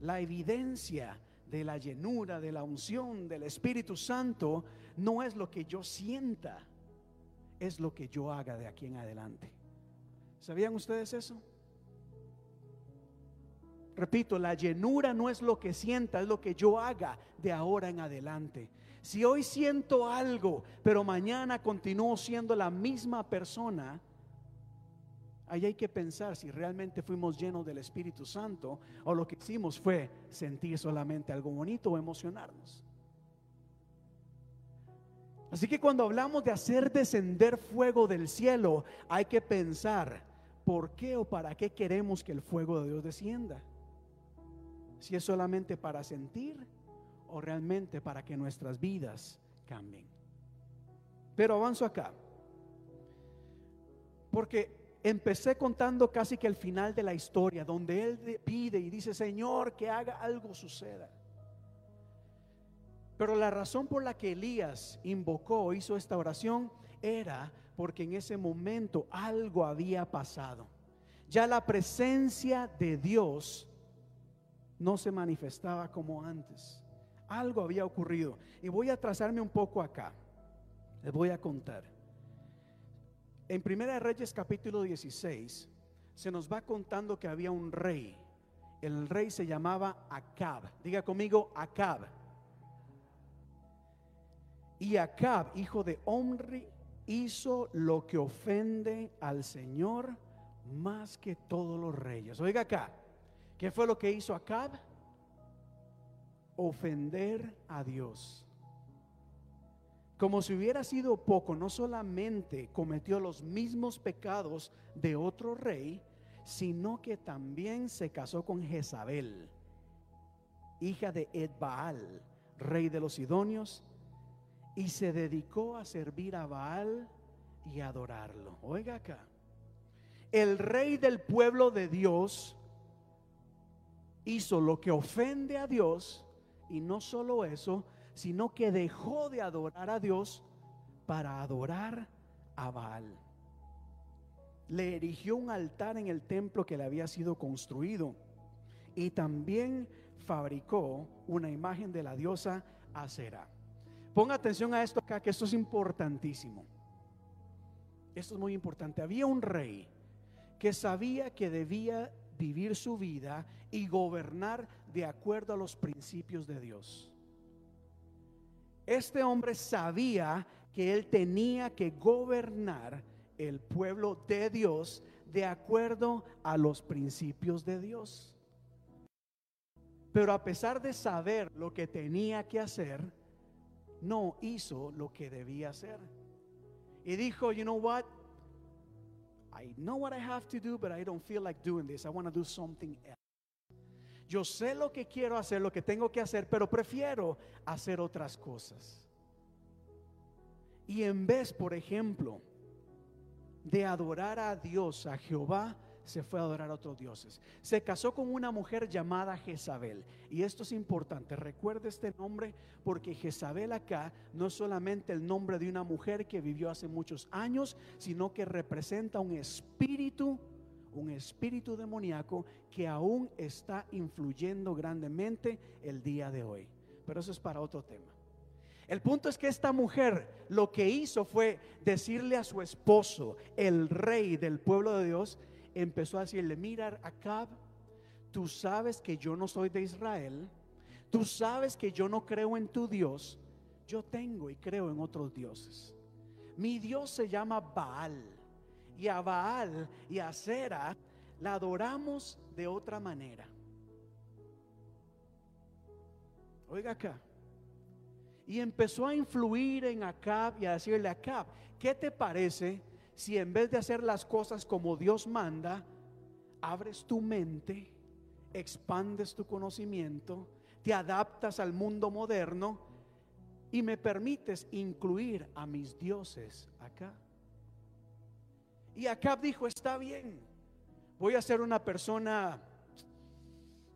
La evidencia de la llenura, de la unción del Espíritu Santo, no es lo que yo sienta, es lo que yo haga de aquí en adelante. ¿Sabían ustedes eso? Repito, la llenura no es lo que sienta, es lo que yo haga de ahora en adelante. Si hoy siento algo, pero mañana continúo siendo la misma persona, ahí hay que pensar si realmente fuimos llenos del Espíritu Santo o lo que hicimos fue sentir solamente algo bonito o emocionarnos. Así que cuando hablamos de hacer descender fuego del cielo, hay que pensar por qué o para qué queremos que el fuego de Dios descienda si es solamente para sentir o realmente para que nuestras vidas cambien. Pero avanzo acá. Porque empecé contando casi que el final de la historia, donde él pide y dice, Señor, que haga algo suceda. Pero la razón por la que Elías invocó, hizo esta oración, era porque en ese momento algo había pasado. Ya la presencia de Dios no se manifestaba como antes. Algo había ocurrido. Y voy a trazarme un poco acá. Les voy a contar. En Primera de Reyes capítulo 16 se nos va contando que había un rey. El rey se llamaba Acab. Diga conmigo Acab. Y Acab, hijo de Omri, hizo lo que ofende al Señor más que todos los reyes. Oiga acá, ¿Qué fue lo que hizo Acab? Ofender a Dios. Como si hubiera sido poco, no solamente cometió los mismos pecados de otro rey, sino que también se casó con Jezabel, hija de Edbaal, rey de los Sidonios, y se dedicó a servir a Baal y adorarlo. Oiga acá, el rey del pueblo de Dios hizo lo que ofende a Dios y no solo eso, sino que dejó de adorar a Dios para adorar a Baal. Le erigió un altar en el templo que le había sido construido y también fabricó una imagen de la diosa Acera. Ponga atención a esto acá, que esto es importantísimo. Esto es muy importante. Había un rey que sabía que debía vivir su vida y gobernar de acuerdo a los principios de Dios. Este hombre sabía que él tenía que gobernar el pueblo de Dios de acuerdo a los principios de Dios. Pero a pesar de saber lo que tenía que hacer, no hizo lo que debía hacer. Y dijo, you know what? I know what I have to do, but I don't feel like doing this. I want to do something else. Yo sé lo que quiero hacer, lo que tengo que hacer, pero prefiero hacer otras cosas. Y en vez, por ejemplo, de adorar a Dios, a Jehová, se fue a adorar a otros dioses. Se casó con una mujer llamada Jezabel. Y esto es importante. Recuerde este nombre porque Jezabel acá no es solamente el nombre de una mujer que vivió hace muchos años, sino que representa un espíritu, un espíritu demoníaco que aún está influyendo grandemente el día de hoy. Pero eso es para otro tema. El punto es que esta mujer lo que hizo fue decirle a su esposo, el rey del pueblo de Dios, empezó a decirle, mira Acab, tú sabes que yo no soy de Israel, tú sabes que yo no creo en tu Dios, yo tengo y creo en otros dioses. Mi Dios se llama Baal y a Baal y a Sera la adoramos de otra manera. Oiga acá. Y empezó a influir en Acab y a decirle, Acab, ¿qué te parece si en vez de hacer las cosas como Dios manda, abres tu mente, expandes tu conocimiento, te adaptas al mundo moderno y me permites incluir a mis dioses acá. Y Acab dijo, está bien, voy a ser una persona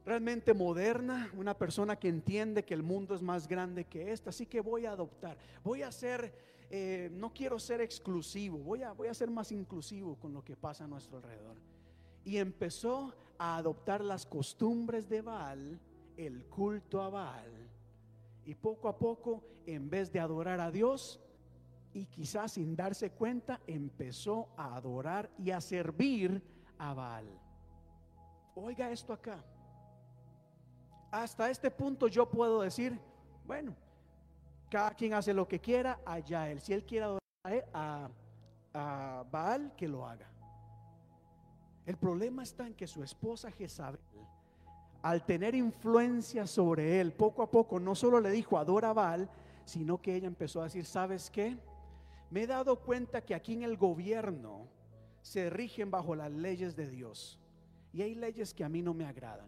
realmente moderna, una persona que entiende que el mundo es más grande que esta, así que voy a adoptar, voy a ser, eh, no quiero ser exclusivo, voy a, voy a ser más inclusivo con lo que pasa a nuestro alrededor. Y empezó a adoptar las costumbres de Baal, el culto a Baal, y poco a poco, en vez de adorar a Dios, y quizás sin darse cuenta, empezó a adorar y a servir a Baal. Oiga esto acá hasta este punto yo puedo decir, bueno, cada quien hace lo que quiera, allá él. Si él quiere adorar a, a Baal, que lo haga. El problema está en que su esposa Jezabel, al tener influencia sobre él, poco a poco no solo le dijo adora a Baal, sino que ella empezó a decir, ¿sabes qué? Me he dado cuenta que aquí en el gobierno se rigen bajo las leyes de Dios. Y hay leyes que a mí no me agradan.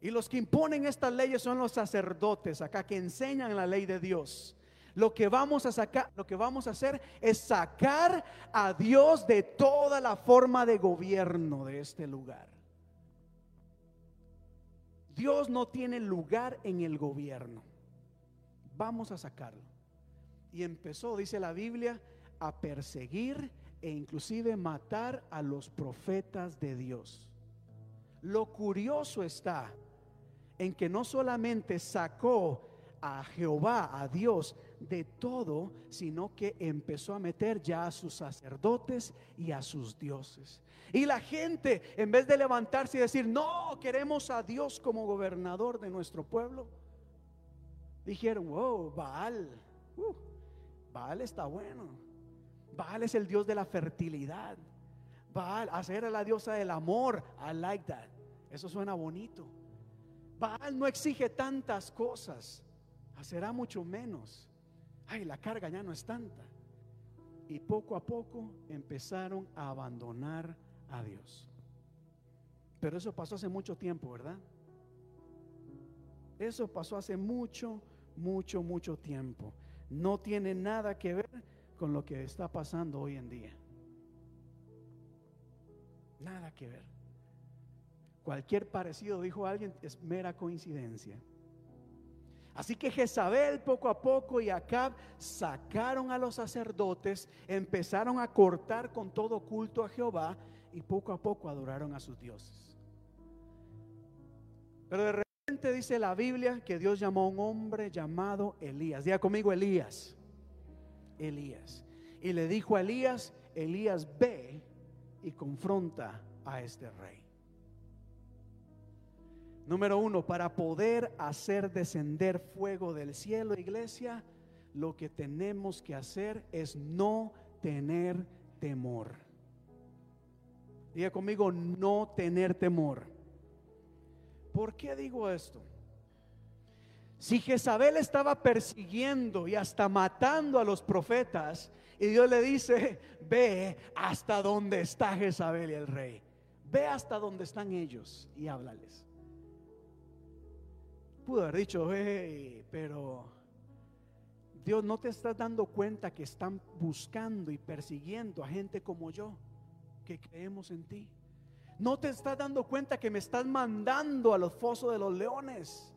Y los que imponen estas leyes son los sacerdotes acá que enseñan la ley de Dios. Lo que vamos a sacar, lo que vamos a hacer es sacar a Dios de toda la forma de gobierno de este lugar. Dios no tiene lugar en el gobierno. Vamos a sacarlo. Y empezó, dice la Biblia, a perseguir e inclusive matar a los profetas de Dios. Lo curioso está en que no solamente sacó a Jehová, a Dios, de todo, sino que empezó a meter ya a sus sacerdotes y a sus dioses. Y la gente, en vez de levantarse y decir, no, queremos a Dios como gobernador de nuestro pueblo, dijeron, wow, Baal, uh, Baal está bueno. Baal es el Dios de la fertilidad. Baal, hacer a la diosa del amor. I like that. Eso suena bonito. Baal no exige tantas cosas, hacerá mucho menos. Ay, la carga ya no es tanta. Y poco a poco empezaron a abandonar a Dios. Pero eso pasó hace mucho tiempo, ¿verdad? Eso pasó hace mucho, mucho, mucho tiempo. No tiene nada que ver con lo que está pasando hoy en día. Nada que ver. Cualquier parecido, dijo alguien, es mera coincidencia. Así que Jezabel poco a poco y Acab sacaron a los sacerdotes, empezaron a cortar con todo culto a Jehová y poco a poco adoraron a sus dioses. Pero de dice la Biblia que Dios llamó a un hombre llamado Elías. Diga conmigo Elías. Elías. Y le dijo a Elías, Elías ve y confronta a este rey. Número uno, para poder hacer descender fuego del cielo, iglesia, lo que tenemos que hacer es no tener temor. Diga conmigo, no tener temor. ¿Por qué digo esto? Si Jezabel estaba persiguiendo y hasta matando a los profetas, y Dios le dice, ve hasta donde está Jezabel y el rey, ve hasta donde están ellos y háblales pudo haber dicho, pero Dios no te está dando cuenta que están buscando y persiguiendo a gente como yo, que creemos en ti. No te estás dando cuenta que me estás mandando a los fosos de los leones.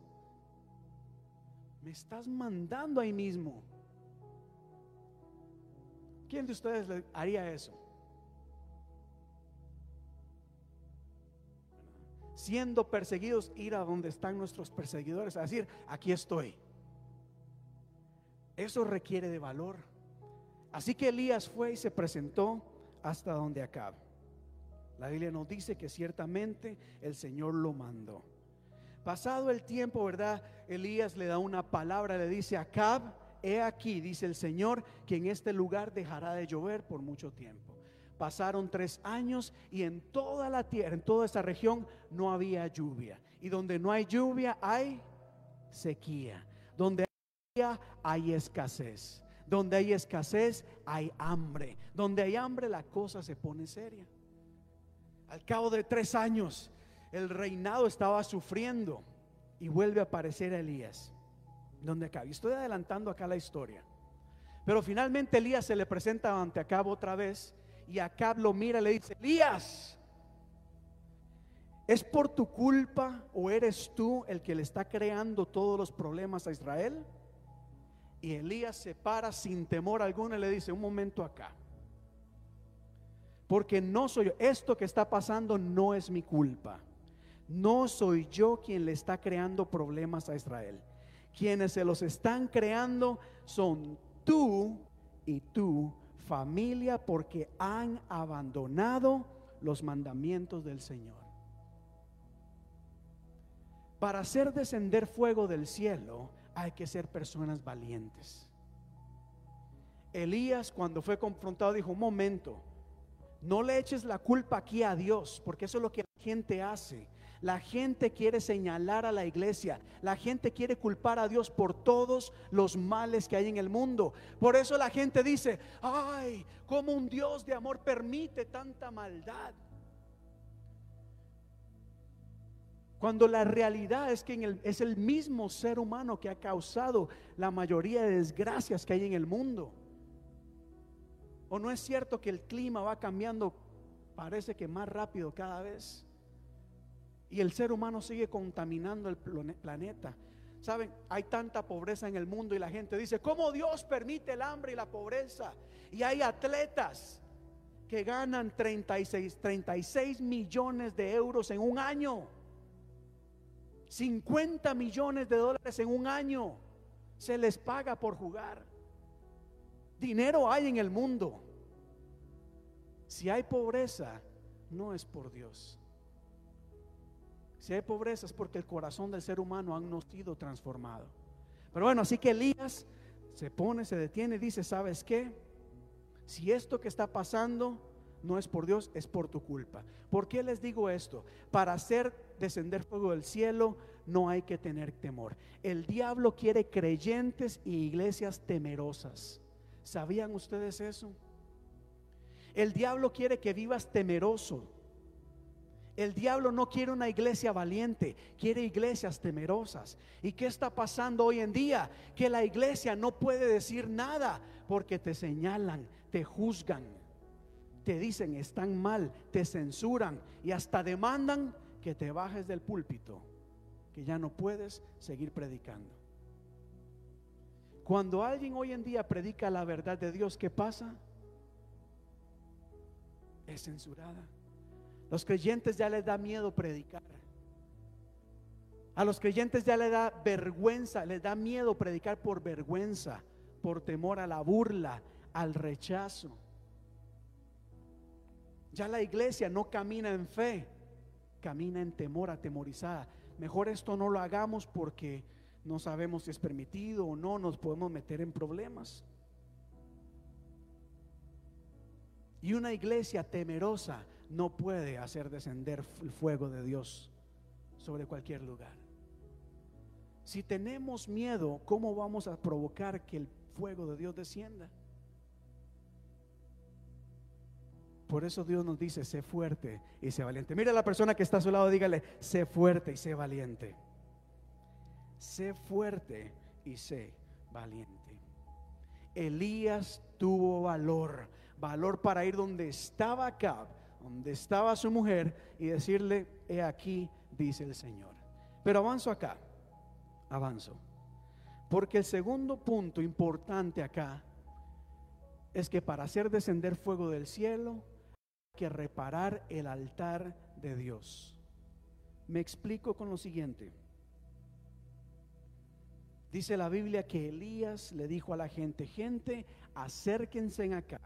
Me estás mandando ahí mismo. ¿Quién de ustedes haría eso? siendo perseguidos, ir a donde están nuestros perseguidores, a decir, aquí estoy. Eso requiere de valor. Así que Elías fue y se presentó hasta donde acaba. La Biblia nos dice que ciertamente el Señor lo mandó. Pasado el tiempo, ¿verdad? Elías le da una palabra, le dice, Acab, he aquí, dice el Señor, que en este lugar dejará de llover por mucho tiempo. Pasaron tres años y en toda la tierra, en toda esa región, no había lluvia. Y donde no hay lluvia, hay sequía. Donde hay sequía, hay escasez. Donde hay escasez, hay hambre. Donde hay hambre, la cosa se pone seria. Al cabo de tres años, el reinado estaba sufriendo y vuelve a aparecer Elías. Donde acá, estoy adelantando acá la historia. Pero finalmente Elías se le presenta ante Acab otra vez y Acab lo mira y le dice, Elías, ¿es por tu culpa o eres tú el que le está creando todos los problemas a Israel? Y Elías se para sin temor alguno y le dice, un momento acá. Porque no soy yo, esto que está pasando no es mi culpa. No soy yo quien le está creando problemas a Israel. Quienes se los están creando son tú y tu familia porque han abandonado los mandamientos del Señor. Para hacer descender fuego del cielo hay que ser personas valientes. Elías cuando fue confrontado dijo, un momento, no le eches la culpa aquí a Dios, porque eso es lo que la gente hace. La gente quiere señalar a la iglesia. La gente quiere culpar a Dios por todos los males que hay en el mundo. Por eso la gente dice, ay, como un Dios de amor permite tanta maldad. Cuando la realidad es que es el mismo ser humano que ha causado la mayoría de desgracias que hay en el mundo. ¿O no es cierto que el clima va cambiando, parece que más rápido cada vez? Y el ser humano sigue contaminando el planeta. Saben, hay tanta pobreza en el mundo y la gente dice, ¿cómo Dios permite el hambre y la pobreza? Y hay atletas que ganan 36, 36 millones de euros en un año. 50 millones de dólares en un año. Se les paga por jugar. Dinero hay en el mundo. Si hay pobreza, no es por Dios. Si hay pobreza es porque el corazón del ser humano ha no sido transformado. Pero bueno, así que Elías se pone, se detiene y dice, ¿sabes qué? Si esto que está pasando no es por Dios, es por tu culpa. ¿Por qué les digo esto? Para hacer descender fuego del cielo no hay que tener temor. El diablo quiere creyentes y iglesias temerosas. ¿Sabían ustedes eso? El diablo quiere que vivas temeroso. El diablo no quiere una iglesia valiente, quiere iglesias temerosas. ¿Y qué está pasando hoy en día? Que la iglesia no puede decir nada porque te señalan, te juzgan, te dicen están mal, te censuran y hasta demandan que te bajes del púlpito, que ya no puedes seguir predicando. Cuando alguien hoy en día predica la verdad de Dios, ¿qué pasa? Es censurada. Los creyentes ya les da miedo predicar. A los creyentes ya les da vergüenza, les da miedo predicar por vergüenza, por temor a la burla, al rechazo. Ya la iglesia no camina en fe, camina en temor, atemorizada. Mejor esto no lo hagamos porque no sabemos si es permitido o no, nos podemos meter en problemas. Y una iglesia temerosa no puede hacer descender el fuego de Dios sobre cualquier lugar. Si tenemos miedo, ¿cómo vamos a provocar que el fuego de Dios descienda? Por eso Dios nos dice, sé fuerte y sé valiente. Mira a la persona que está a su lado, dígale, sé fuerte y sé valiente. Sé fuerte y sé valiente. Elías tuvo valor, valor para ir donde estaba Acab donde estaba su mujer y decirle, he aquí, dice el Señor. Pero avanzo acá, avanzo. Porque el segundo punto importante acá es que para hacer descender fuego del cielo hay que reparar el altar de Dios. Me explico con lo siguiente. Dice la Biblia que Elías le dijo a la gente, gente, acérquense acá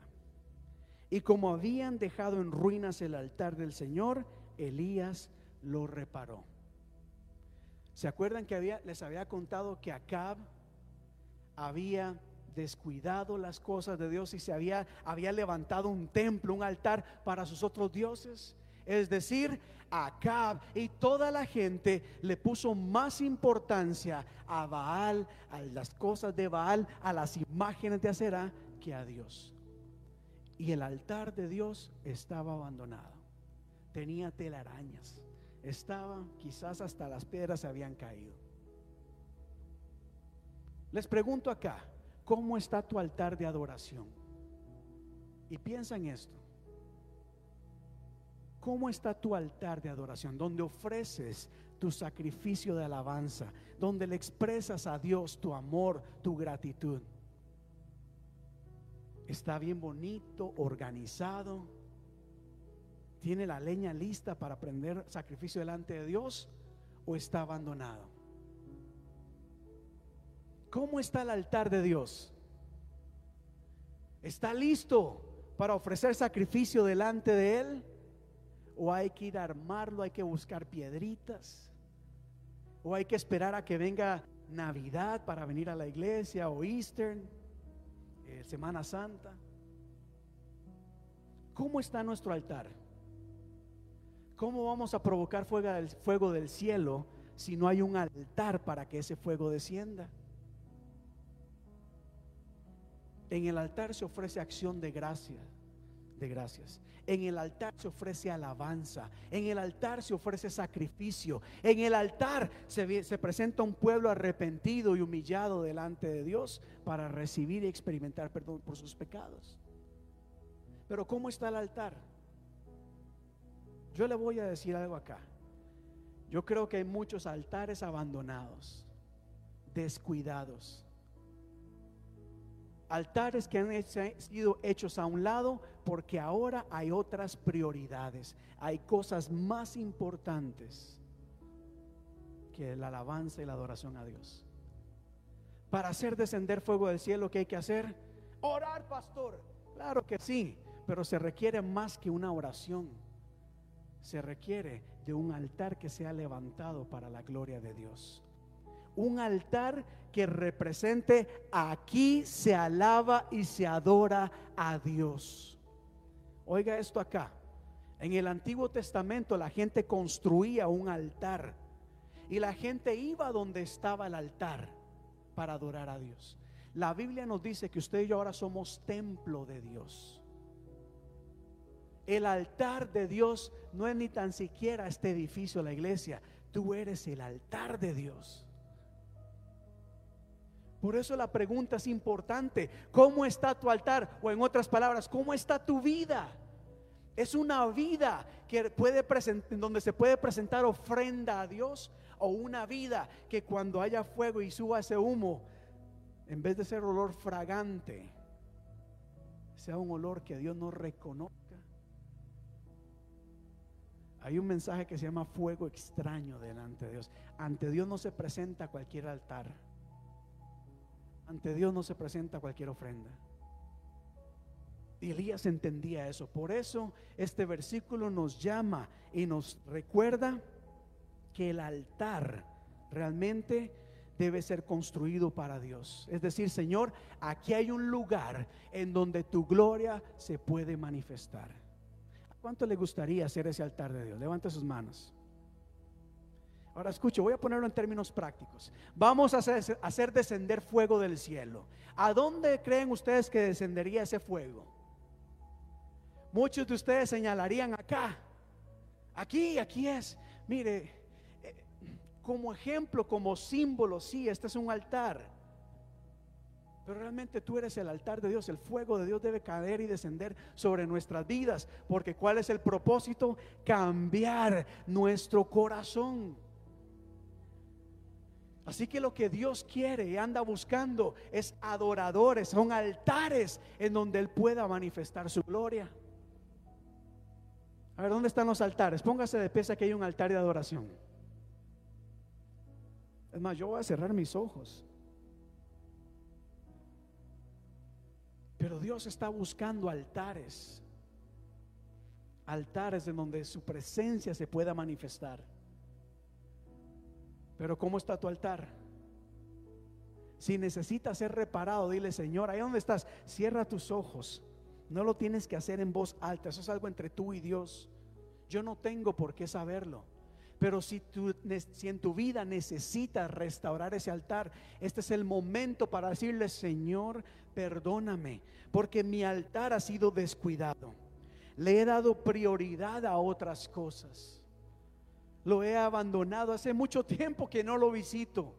y como habían dejado en ruinas el altar del Señor, Elías lo reparó. ¿Se acuerdan que había, les había contado que Acab había descuidado las cosas de Dios y se había, había levantado un templo, un altar para sus otros dioses? Es decir, Acab y toda la gente le puso más importancia a Baal, a las cosas de Baal, a las imágenes de Aserá, que a Dios. Y el altar de Dios estaba abandonado. Tenía telarañas. Estaba, quizás hasta las piedras se habían caído. Les pregunto acá, ¿cómo está tu altar de adoración? Y piensa en esto. ¿Cómo está tu altar de adoración? Donde ofreces tu sacrificio de alabanza, donde le expresas a Dios tu amor, tu gratitud. Está bien bonito, organizado. ¿Tiene la leña lista para prender sacrificio delante de Dios o está abandonado? ¿Cómo está el altar de Dios? ¿Está listo para ofrecer sacrificio delante de Él? ¿O hay que ir a armarlo, hay que buscar piedritas? ¿O hay que esperar a que venga Navidad para venir a la iglesia o Easter, eh, Semana Santa? ¿Cómo está nuestro altar? ¿Cómo vamos a provocar fuego del, fuego del cielo si no hay un altar para que ese fuego descienda? En el altar se ofrece acción de gracia, de gracias. En el altar se ofrece alabanza. En el altar se ofrece sacrificio. En el altar se, se, presenta un pueblo arrepentido y humillado delante de Dios para recibir y experimentar perdón por sus pecados. Pero ¿cómo está el altar? Yo le voy a decir algo acá. Yo creo que hay muchos altares abandonados, descuidados. Altares que han sido hechos a un lado porque ahora hay otras prioridades. Hay cosas más importantes que la alabanza y la adoración a Dios. Para hacer descender fuego del cielo, ¿qué hay que hacer? Orar, pastor. Claro que sí, pero se requiere más que una oración se requiere de un altar que sea levantado para la gloria de Dios. Un altar que represente aquí se alaba y se adora a Dios. Oiga esto acá. En el Antiguo Testamento la gente construía un altar y la gente iba donde estaba el altar para adorar a Dios. La Biblia nos dice que usted y yo ahora somos templo de Dios. El altar de Dios no es ni tan siquiera este edificio, la iglesia. Tú eres el altar de Dios. Por eso la pregunta es importante. ¿Cómo está tu altar? O en otras palabras, ¿cómo está tu vida? Es una vida que puede donde se puede presentar ofrenda a Dios o una vida que cuando haya fuego y suba ese humo, en vez de ser olor fragante, sea un olor que Dios no reconoce hay un mensaje que se llama fuego extraño delante de Dios. Ante Dios no se presenta cualquier altar. Ante Dios no se presenta cualquier ofrenda. Y Elías entendía eso. Por eso este versículo nos llama y nos recuerda que el altar realmente debe ser construido para Dios. Es decir, Señor, aquí hay un lugar en donde tu gloria se puede manifestar. ¿Cuánto le gustaría hacer ese altar de Dios? Levante sus manos. Ahora escucho, voy a ponerlo en términos prácticos. Vamos a hacer, hacer, descender fuego del cielo. ¿A dónde creen ustedes que descendería ese fuego? Muchos de ustedes señalarían acá. Aquí, aquí es. Mire, eh, como ejemplo, como símbolo, sí, este es un altar. Pero realmente tú eres el altar de Dios. El fuego de Dios debe caer y descender sobre nuestras vidas. Porque ¿cuál es el propósito? Cambiar nuestro corazón. Así que lo que Dios quiere y anda buscando es adoradores, son altares en donde Él pueda manifestar su gloria. A ver, ¿dónde están los altares? Póngase de pie que hay un altar de adoración. Es más, yo voy a cerrar mis ojos. Pero Dios está buscando altares. Altares en donde su presencia se pueda manifestar. Pero ¿cómo está tu altar? Si necesitas ser reparado, dile, Señor, ahí donde estás, cierra tus ojos. No lo tienes que hacer en voz alta, eso es algo entre tú y Dios. Yo no tengo por qué saberlo. Pero si, tú, si en tu vida necesitas restaurar ese altar, este es el momento para decirle, Señor, perdóname, porque mi altar ha sido descuidado. Le he dado prioridad a otras cosas. Lo he abandonado hace mucho tiempo que no lo visito.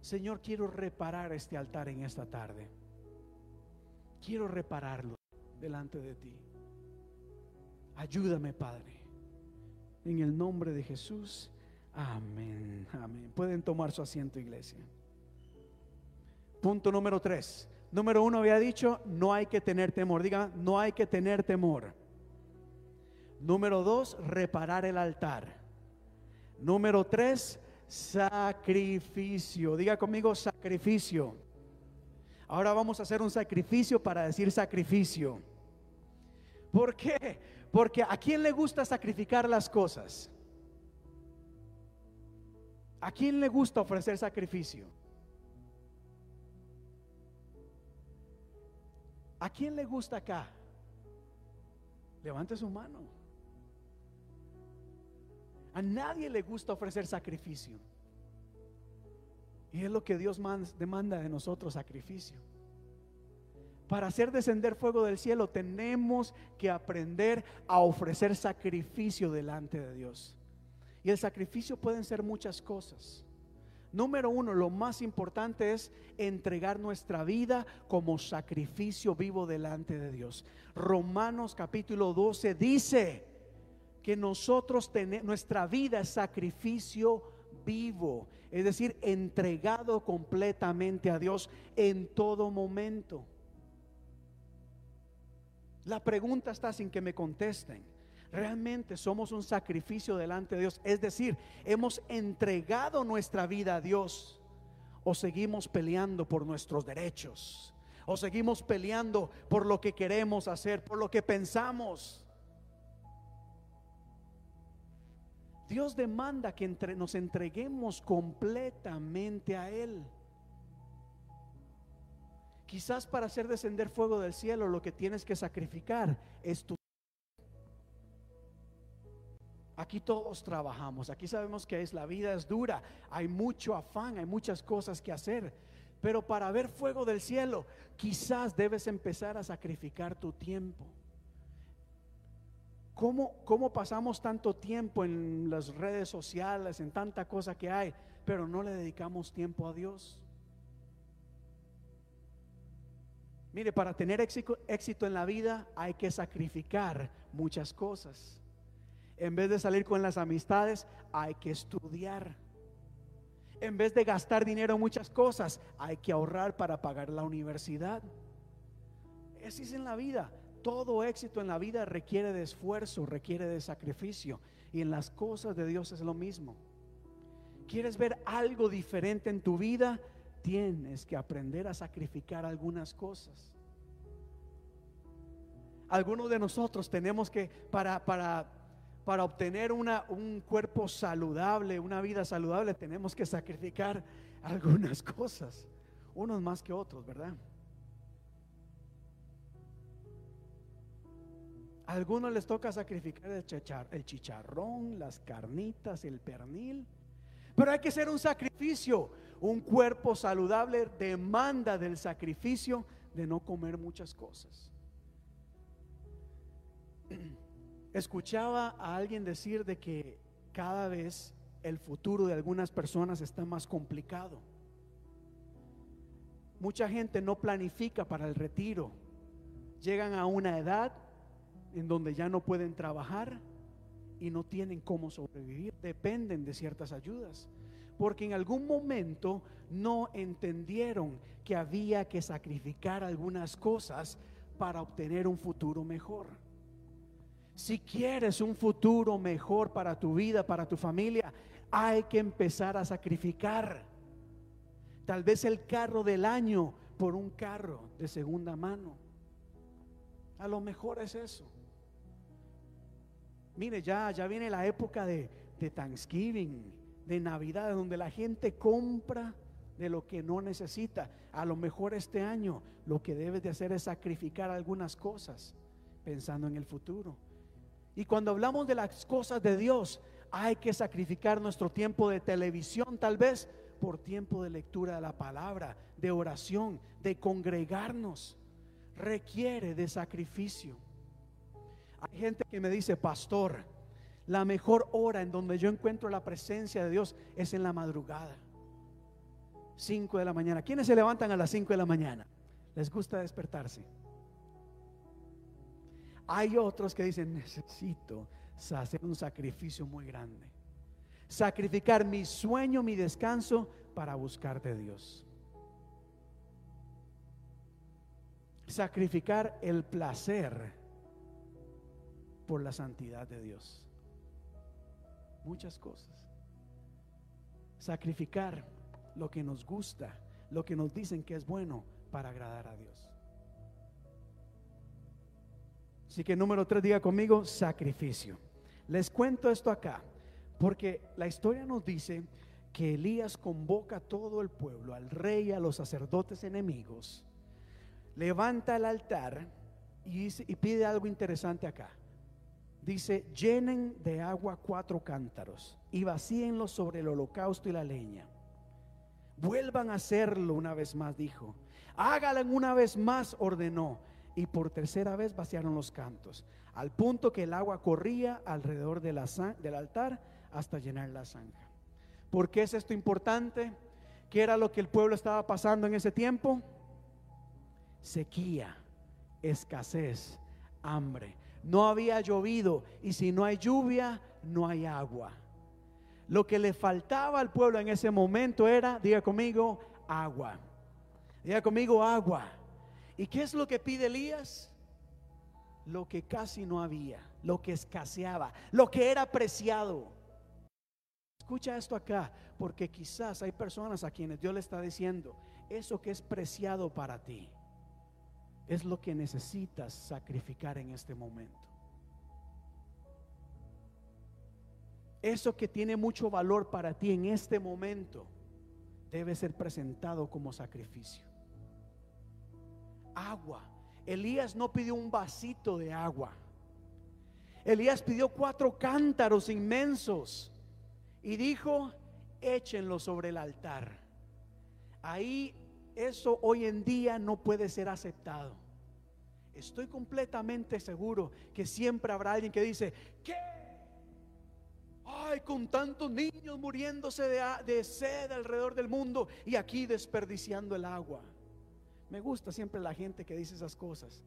Señor, quiero reparar este altar en esta tarde. Quiero repararlo delante de ti. Ayúdame, Padre. En el nombre de Jesús. Amén. Amén. Pueden tomar su asiento, iglesia. Punto número tres. Número uno había dicho, no hay que tener temor. Diga, no hay que tener temor. Número dos, reparar el altar. Número tres, sacrificio. Diga conmigo, sacrificio. Ahora vamos a hacer un sacrificio para decir sacrificio. ¿Por qué? Porque a quién le gusta sacrificar las cosas? ¿A quién le gusta ofrecer sacrificio? ¿A quién le gusta acá? Levante su mano. A nadie le gusta ofrecer sacrificio. Y es lo que Dios demanda de nosotros, sacrificio. Para hacer descender fuego del cielo tenemos que aprender a ofrecer sacrificio delante de Dios. Y el sacrificio pueden ser muchas cosas. Número uno, lo más importante es entregar nuestra vida como sacrificio vivo delante de Dios. Romanos capítulo 12 dice que nosotros tenemos, nuestra vida es sacrificio vivo, es decir, entregado completamente a Dios en todo momento. La pregunta está sin que me contesten. Realmente somos un sacrificio delante de Dios. Es decir, hemos entregado nuestra vida a Dios o seguimos peleando por nuestros derechos o seguimos peleando por lo que queremos hacer, por lo que pensamos. Dios demanda que nos entreguemos completamente a Él. Quizás para hacer descender fuego del cielo lo que tienes que sacrificar es tu... Aquí todos trabajamos, aquí sabemos que es la vida es dura, hay mucho afán, hay muchas cosas que hacer, pero para ver fuego del cielo quizás debes empezar a sacrificar tu tiempo. ¿Cómo, ¿Cómo pasamos tanto tiempo en las redes sociales, en tanta cosa que hay, pero no le dedicamos tiempo a Dios? Mire, para tener éxito, en la vida hay que sacrificar muchas cosas. En vez de salir con las amistades, hay que estudiar. En vez de gastar dinero en muchas cosas, hay que ahorrar para pagar la universidad. Así es en la vida. Todo éxito en la vida requiere de esfuerzo, requiere de sacrificio. Y en las cosas de Dios es lo mismo. ¿Quieres ver algo diferente en tu vida? tienes que aprender a sacrificar algunas cosas. Algunos de nosotros tenemos que, para, para, para obtener una, un cuerpo saludable, una vida saludable, tenemos que sacrificar algunas cosas, unos más que otros, ¿verdad? A algunos les toca sacrificar el, chicharrón, las carnitas, el pernil, pero hay que hacer un sacrificio. Un cuerpo saludable demanda del sacrificio de no comer muchas cosas. Escuchaba a alguien decir de que cada vez el futuro de algunas personas está más complicado. Mucha gente no planifica para el retiro. Llegan a una edad en donde ya no pueden trabajar y no tienen cómo sobrevivir. Dependen de ciertas ayudas porque en algún momento no entendieron que había que sacrificar algunas cosas para obtener un futuro mejor. Si quieres un futuro mejor para tu vida, para tu familia, hay que empezar a sacrificar. Tal vez el carro del año por un carro de segunda mano. A lo mejor es eso. Mire, ya, ya viene la época de, de Thanksgiving de Navidad, donde la gente compra de lo que no necesita. A lo mejor este año lo que debes de hacer es sacrificar algunas cosas pensando en el futuro. Y cuando hablamos de las cosas de Dios, hay que sacrificar nuestro tiempo de televisión tal vez por tiempo de lectura de la palabra, de oración, de congregarnos. Requiere de sacrificio. Hay gente que me dice, pastor, la mejor hora en donde yo encuentro la presencia de Dios es en la madrugada. 5 de la mañana. ¿Quiénes se levantan a las 5 de la mañana? Les gusta despertarse. Hay otros que dicen, necesito hacer un sacrificio muy grande. Sacrificar mi sueño, mi descanso para buscarte Dios. Sacrificar el placer por la santidad de Dios. Muchas cosas. Sacrificar lo que nos gusta, lo que nos dicen que es bueno para agradar a Dios. Así que número tres, diga conmigo, sacrificio. Les cuento esto acá, porque la historia nos dice que Elías convoca a todo el pueblo, al rey, a los sacerdotes enemigos, levanta el altar y, y pide algo interesante acá. Dice, llenen de agua cuatro cántaros y vacíenlos sobre el holocausto y la leña. Vuelvan a hacerlo una vez más, dijo. Háganlo una vez más, ordenó. Y por tercera vez vaciaron los cantos, al punto que el agua corría alrededor de la, del altar hasta llenar la zanja. ¿Por qué es esto importante? ¿Qué era lo que el pueblo estaba pasando en ese tiempo? Sequía, escasez, hambre no había llovido y si no hay lluvia, no hay agua. Lo que le faltaba al pueblo en ese momento era, diga conmigo, agua. Diga conmigo, agua. ¿Y qué es lo que pide Elías? Lo que casi no había, lo que escaseaba, lo que era preciado. Escucha esto acá, porque quizás hay personas a quienes Dios le está diciendo, eso que es preciado para ti es lo que necesitas sacrificar en este momento. Eso que tiene mucho valor para ti en este momento debe ser presentado como sacrificio. Agua. Elías no pidió un vasito de agua. Elías pidió cuatro cántaros inmensos y dijo, échenlo sobre el altar. Ahí eso hoy en día no puede ser aceptado. Estoy completamente seguro que siempre habrá alguien que dice, ¿qué? Ay, con tantos niños muriéndose de, de sed alrededor del mundo y aquí desperdiciando el agua. Me gusta siempre la gente que dice esas cosas.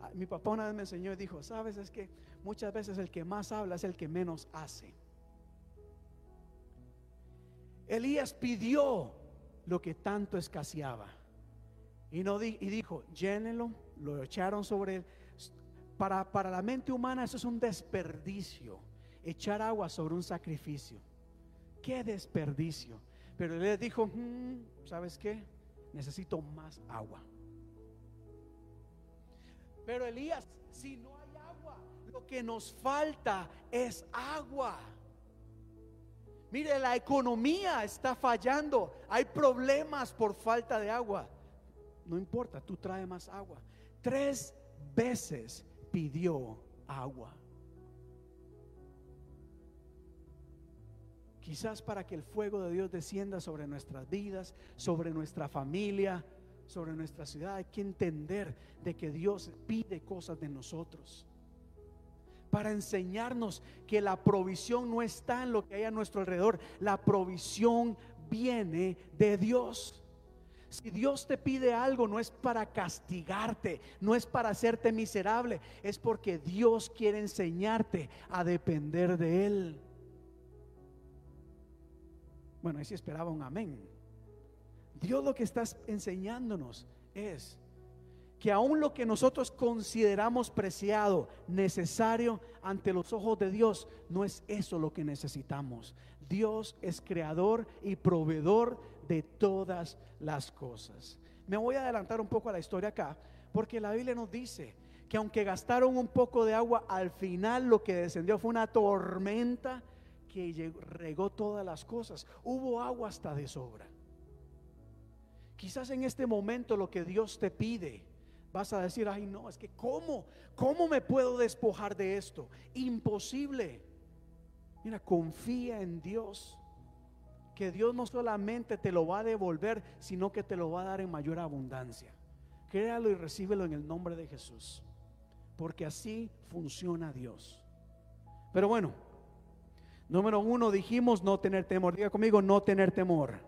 Ah, mi papá una vez me enseñó y dijo, sabes, es que muchas veces el que más habla es el que menos hace. Elías pidió lo que tanto escaseaba. Y, no y dijo, llénelo, lo echaron sobre él. Para, para la mente humana eso es un desperdicio, echar agua sobre un sacrificio. Qué desperdicio. Pero él dijo, mm, ¿sabes qué? Necesito más agua. Pero Elías, si no hay agua, lo que nos falta es agua. Mire, la economía está fallando. Hay problemas por falta de agua. No importa, tú trae más agua. Tres veces pidió agua. Quizás para que el fuego de Dios descienda sobre nuestras vidas, sobre nuestra familia, sobre nuestra ciudad. Hay que entender de que Dios pide cosas de nosotros para enseñarnos que la provisión no está en lo que hay a nuestro alrededor, la provisión viene de Dios. Si Dios te pide algo, no es para castigarte, no es para hacerte miserable, es porque Dios quiere enseñarte a depender de Él. Bueno, ahí sí esperaba un amén. Dios lo que está enseñándonos es que aún lo que nosotros consideramos preciado, necesario ante los ojos de Dios, no es eso lo que necesitamos. Dios es creador y proveedor de todas las cosas. Me voy a adelantar un poco a la historia acá, porque la Biblia nos dice que aunque gastaron un poco de agua, al final lo que descendió fue una tormenta que regó todas las cosas. Hubo agua hasta de sobra. Quizás en este momento lo que Dios te pide Vas a decir, ay no, es que ¿cómo? ¿Cómo me puedo despojar de esto? Imposible. Mira, confía en Dios. Que Dios no solamente te lo va a devolver, sino que te lo va a dar en mayor abundancia. Créalo y recíbelo en el nombre de Jesús. Porque así funciona Dios. Pero bueno, número uno dijimos no tener temor. Diga conmigo, no tener temor.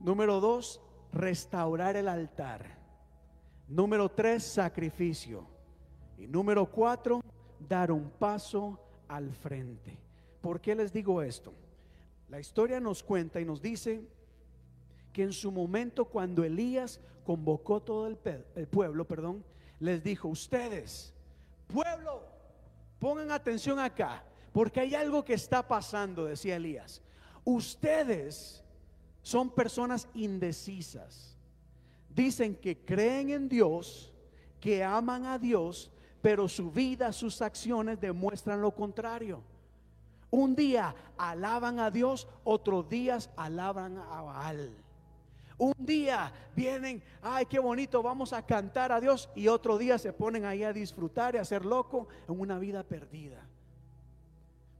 Número dos, restaurar el altar. Número tres, sacrificio. Y número cuatro, dar un paso al frente. ¿Por qué les digo esto? La historia nos cuenta y nos dice que en su momento cuando Elías convocó todo el, el, pueblo, perdón, les dijo, ustedes, pueblo, pongan atención acá, porque hay algo que está pasando, decía Elías. Ustedes son personas indecisas. Dicen que creen en Dios, que aman a Dios, pero su vida, sus acciones demuestran lo contrario. Un día alaban a Dios, otros días alaban a Baal. Un día vienen, ay, qué bonito, vamos a cantar a Dios y otro día se ponen ahí a disfrutar y a ser loco en una vida perdida.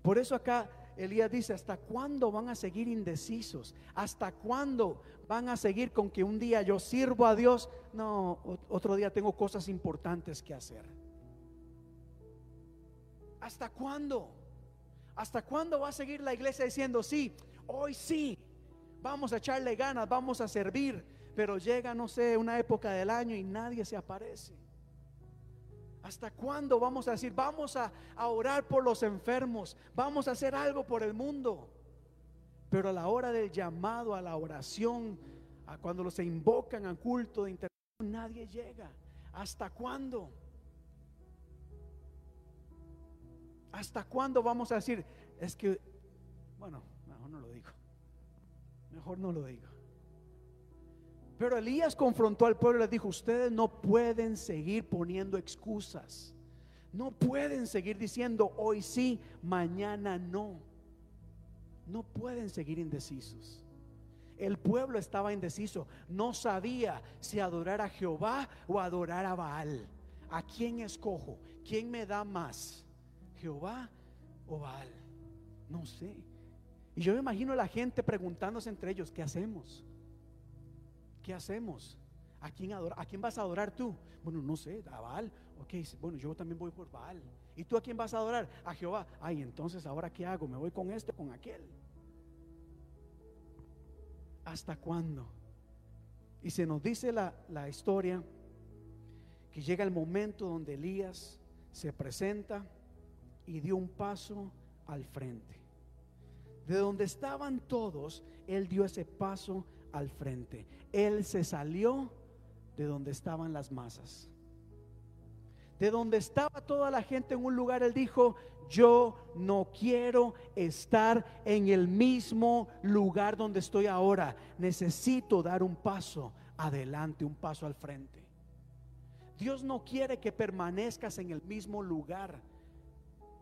Por eso acá Elías dice, ¿hasta cuándo van a seguir indecisos? ¿Hasta cuándo van a seguir con que un día yo sirvo a Dios? No, otro día tengo cosas importantes que hacer. ¿Hasta cuándo? ¿Hasta cuándo va a seguir la iglesia diciendo, sí, hoy sí, vamos a echarle ganas, vamos a servir, pero llega, no sé, una época del año y nadie se aparece? ¿Hasta cuándo vamos a decir, vamos a, orar por los enfermos, vamos a hacer algo por el mundo? Pero a la hora del llamado, a la oración, a cuando los invocan a culto de intercesión, nadie llega. ¿Hasta cuándo? ¿Hasta cuándo vamos a decir? Es que, bueno, mejor no lo digo. Mejor no lo digo. Pero Elías confrontó al pueblo y les dijo, ustedes no pueden seguir poniendo excusas. No pueden seguir diciendo hoy sí, mañana no. No pueden seguir indecisos. El pueblo estaba indeciso. No sabía si adorar a Jehová o adorar a Baal. ¿A quién escojo? ¿Quién me da más? ¿Jehová o Baal? No sé. Y yo me imagino la gente preguntándose entre ellos, ¿qué hacemos? ¿qué hacemos? ¿A quién, adora, ¿A quién vas a adorar tú? Bueno, no sé, a Baal. Ok, bueno, yo también voy por Baal. ¿Y tú a quién vas a adorar? A Jehová. Ay, entonces ahora qué hago? ¿Me voy con este, con aquel? ¿Hasta cuándo? Y se nos dice la, la historia que llega el momento donde Elías se presenta y dio un paso al frente. De donde estaban todos, él dio ese paso al frente. Él se salió de donde estaban las masas. De donde estaba toda la gente en un lugar, él dijo, yo no quiero estar en el mismo lugar donde estoy ahora. Necesito dar un paso adelante, un paso al frente. Dios no quiere que permanezcas en el mismo lugar,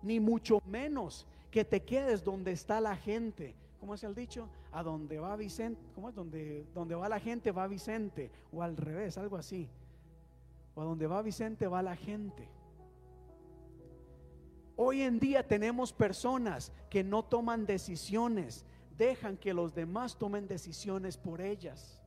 ni mucho menos que te quedes donde está la gente. ¿cómo es el dicho? A donde va Vicente, ¿cómo es? Donde, va la gente va Vicente, o al revés, algo así. O a donde va Vicente va la gente. Hoy en día tenemos personas que no toman decisiones, dejan que los demás tomen decisiones por ellas.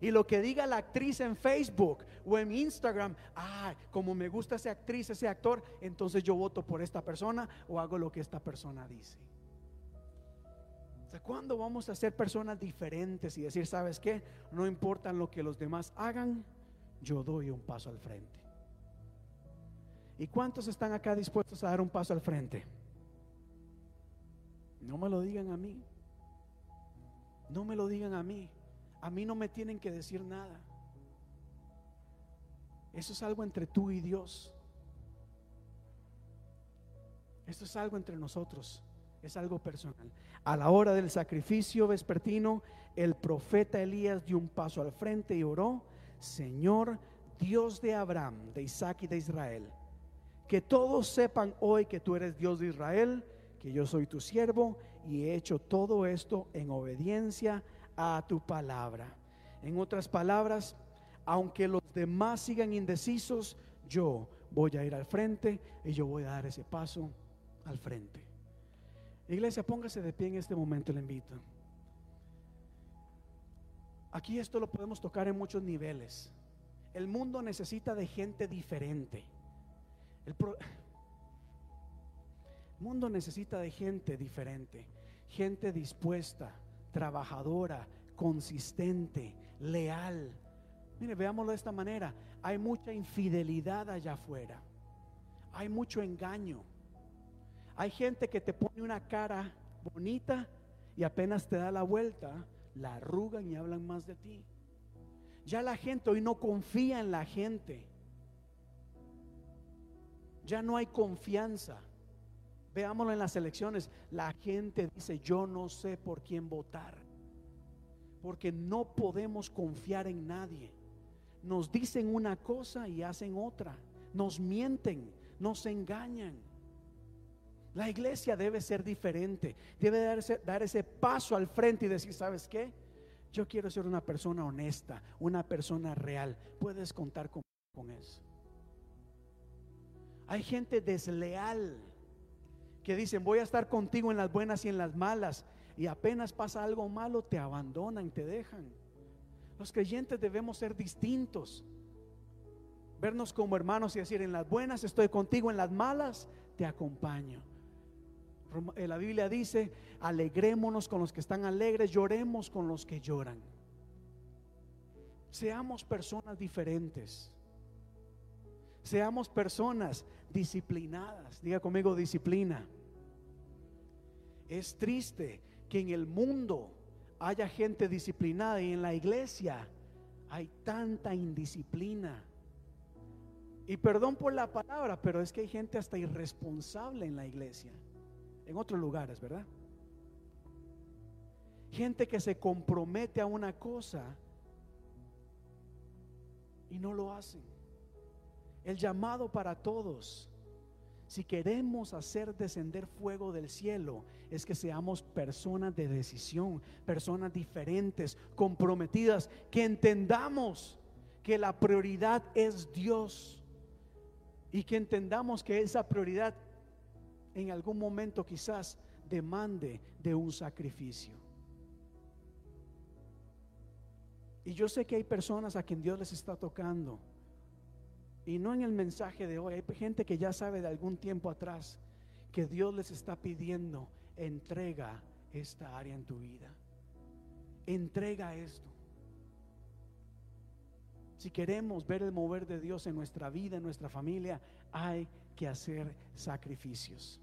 Y lo que diga la actriz en Facebook o en Instagram, ah, como me gusta esa actriz, ese actor, entonces yo voto por esta persona o hago lo que esta persona dice. ¿Hasta cuándo vamos a ser personas diferentes y decir, sabes qué? No importa lo que los demás hagan, yo doy un paso al frente. ¿Y cuántos están acá dispuestos a dar un paso al frente? No me lo digan a mí. No me lo digan a mí. A mí no me tienen que decir nada. Eso es algo entre tú y Dios. Esto es algo entre nosotros. Es algo personal. A la hora del sacrificio vespertino, el profeta Elías dio un paso al frente y oró, Señor, Dios de Abraham, de Isaac y de Israel, que todos sepan hoy que tú eres Dios de Israel, que yo soy tu siervo y he hecho todo esto en obediencia a tu palabra. En otras palabras, aunque los demás sigan indecisos, yo voy a ir al frente y yo voy a dar ese paso al frente. Iglesia, póngase de pie en este momento, le invito. Aquí esto lo podemos tocar en muchos niveles. El mundo necesita de gente diferente. El, mundo necesita de gente diferente, gente dispuesta, trabajadora, consistente, leal. Mire, veámoslo de esta manera. Hay mucha infidelidad allá afuera. Hay mucho engaño. Hay gente que te pone una cara bonita y apenas te da la vuelta, la arrugan y hablan más de ti. Ya la gente hoy no confía en la gente. Ya no hay confianza. Veámoslo en las elecciones. La gente dice, yo no sé por quién votar. Porque no podemos confiar en nadie. Nos dicen una cosa y hacen otra. Nos mienten, nos engañan. La iglesia debe ser diferente, debe dar ese paso al frente y decir, ¿sabes qué? Yo quiero ser una persona honesta, una persona real. Puedes contar con, con eso. Hay gente desleal que dicen, voy a estar contigo en las buenas y en las malas. Y apenas pasa algo malo, te abandonan, te dejan. Los creyentes debemos ser distintos. Vernos como hermanos y decir, en las buenas estoy contigo, en las malas te acompaño. Eh, la Biblia dice, alegrémonos con los que están alegres, lloremos con los que lloran. Seamos personas diferentes. Seamos personas disciplinadas. Diga conmigo disciplina. Es triste que en el mundo haya gente disciplinada y en la iglesia hay tanta indisciplina. Y perdón por la palabra, pero es que hay gente hasta irresponsable en la iglesia en otros lugares, ¿verdad? Gente que se compromete a una cosa y no lo hacen. El llamado para todos, si queremos hacer descender fuego del cielo, es que seamos personas de decisión, personas diferentes, comprometidas, que entendamos que la prioridad es Dios y que entendamos que esa prioridad en algún momento quizás demande de un sacrificio. Y yo sé que hay personas a quien Dios les está tocando. Y no en el mensaje de hoy. Hay gente que ya sabe de algún tiempo atrás que Dios les está pidiendo, entrega esta área en tu vida. Entrega esto. Si queremos ver el mover de Dios en nuestra vida, en nuestra familia, hay que hacer sacrificios.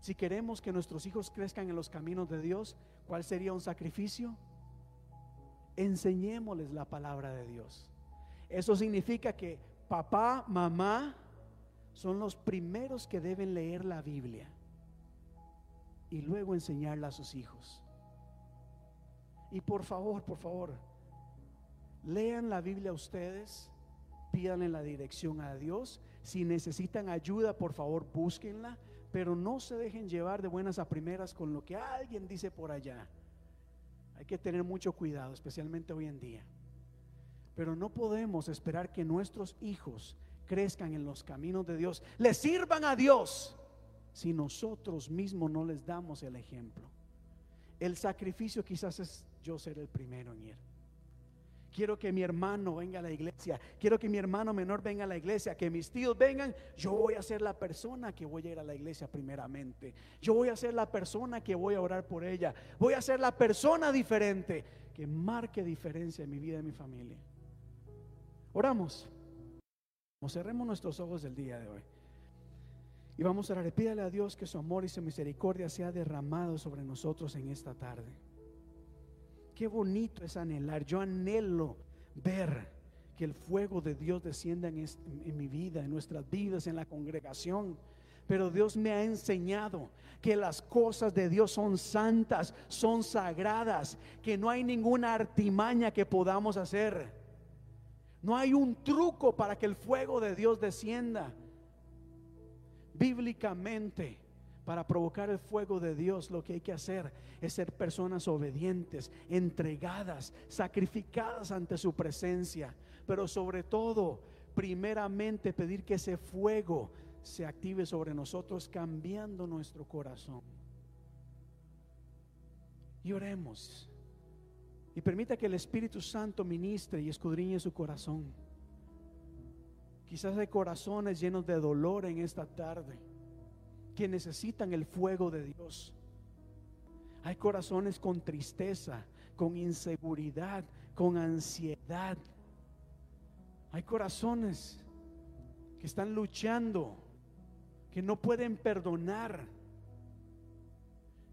Si queremos que nuestros hijos crezcan en los caminos de Dios, ¿cuál sería un sacrificio? Enseñémosles la palabra de Dios. Eso significa que papá, mamá son los primeros que deben leer la Biblia y luego enseñarla a sus hijos. Y por favor, por favor, lean la Biblia ustedes, pídanle la dirección a Dios. Si necesitan ayuda, por favor, búsquenla pero no se dejen llevar de buenas a primeras con lo que alguien dice por allá. Hay que tener mucho cuidado, especialmente hoy en día. Pero no podemos esperar que nuestros hijos crezcan en los caminos de Dios, les sirvan a Dios, si nosotros mismos no les damos el ejemplo. El sacrificio quizás es yo ser el primero en ir. Quiero que mi hermano venga a la iglesia. Quiero que mi hermano menor venga a la iglesia. Que mis tíos vengan. Yo voy a ser la persona que voy a ir a la iglesia primeramente. Yo voy a ser la persona que voy a orar por ella. Voy a ser la persona diferente que marque diferencia en mi vida y en mi familia. Oramos. Cerremos nuestros ojos el día de hoy. Y vamos a orar. Pídale a Dios que su amor y su misericordia sea derramado sobre nosotros en esta tarde. Qué bonito es anhelar. Yo anhelo ver que el fuego de Dios descienda en, mi vida, en nuestras vidas, en la congregación. Pero Dios me ha enseñado que las cosas de Dios son santas, son sagradas, que no hay ninguna artimaña que podamos hacer. No hay un truco para que el fuego de Dios descienda. Bíblicamente Para provocar el fuego de Dios lo que hay que hacer es ser personas obedientes, entregadas, sacrificadas ante su presencia. Pero sobre todo, primeramente pedir que ese fuego se active sobre nosotros cambiando nuestro corazón. Y oremos. Y permita que el Espíritu Santo ministre y escudriñe su corazón. Quizás hay corazones llenos de dolor en esta tarde que necesitan el fuego de Dios. Hay corazones con tristeza, con inseguridad, con ansiedad. Hay corazones que están luchando, que no pueden perdonar,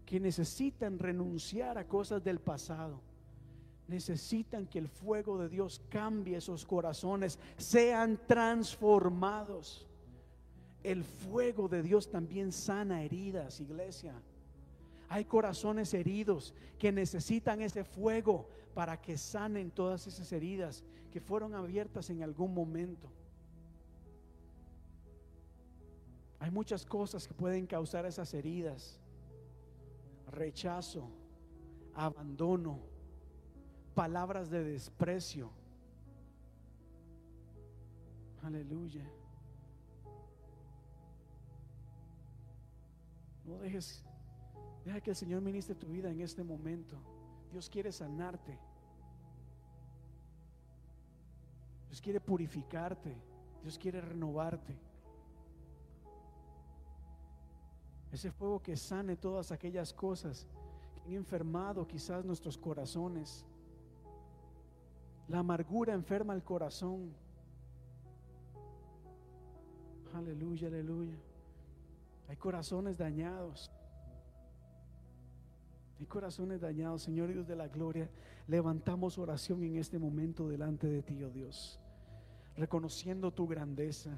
que necesitan renunciar a cosas del pasado necesitan que el fuego de Dios cambie esos corazones, sean transformados. El fuego de Dios también sana heridas, iglesia. Hay corazones heridos que necesitan ese fuego para que sanen todas esas heridas que fueron abiertas en algún momento. Hay muchas cosas que pueden causar esas heridas. Rechazo, abandono, palabras de desprecio. Aleluya. No dejes, deja que el Señor ministre tu vida en este momento. Dios quiere sanarte. Dios quiere purificarte. Dios quiere renovarte. Ese fuego que sane todas aquellas cosas que han enfermado quizás nuestros corazones. La amargura enferma el corazón. Aleluya, aleluya. Hay corazones dañados. Hay corazones dañados, Señor Dios de la gloria. Levantamos oración en este momento delante de ti, oh Dios, reconociendo tu grandeza.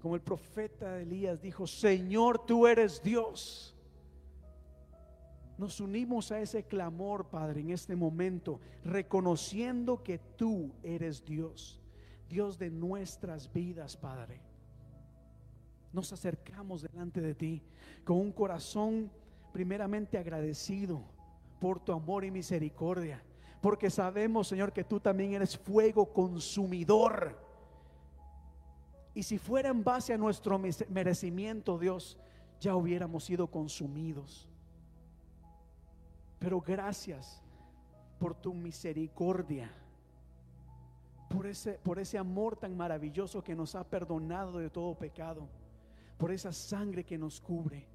Como el profeta Elías dijo, Señor, tú eres Dios. Nos unimos a ese clamor, Padre, en este momento, reconociendo que tú eres Dios, Dios de nuestras vidas, Padre. Nos acercamos delante de ti con un corazón primeramente agradecido por tu amor y misericordia, porque sabemos, Señor, que tú también eres fuego consumidor. Y si fuera en base a nuestro merecimiento, Dios, ya hubiéramos sido consumidos. Pero gracias por tu misericordia, por ese, por ese amor tan maravilloso que nos ha perdonado de todo pecado, por esa sangre que nos cubre.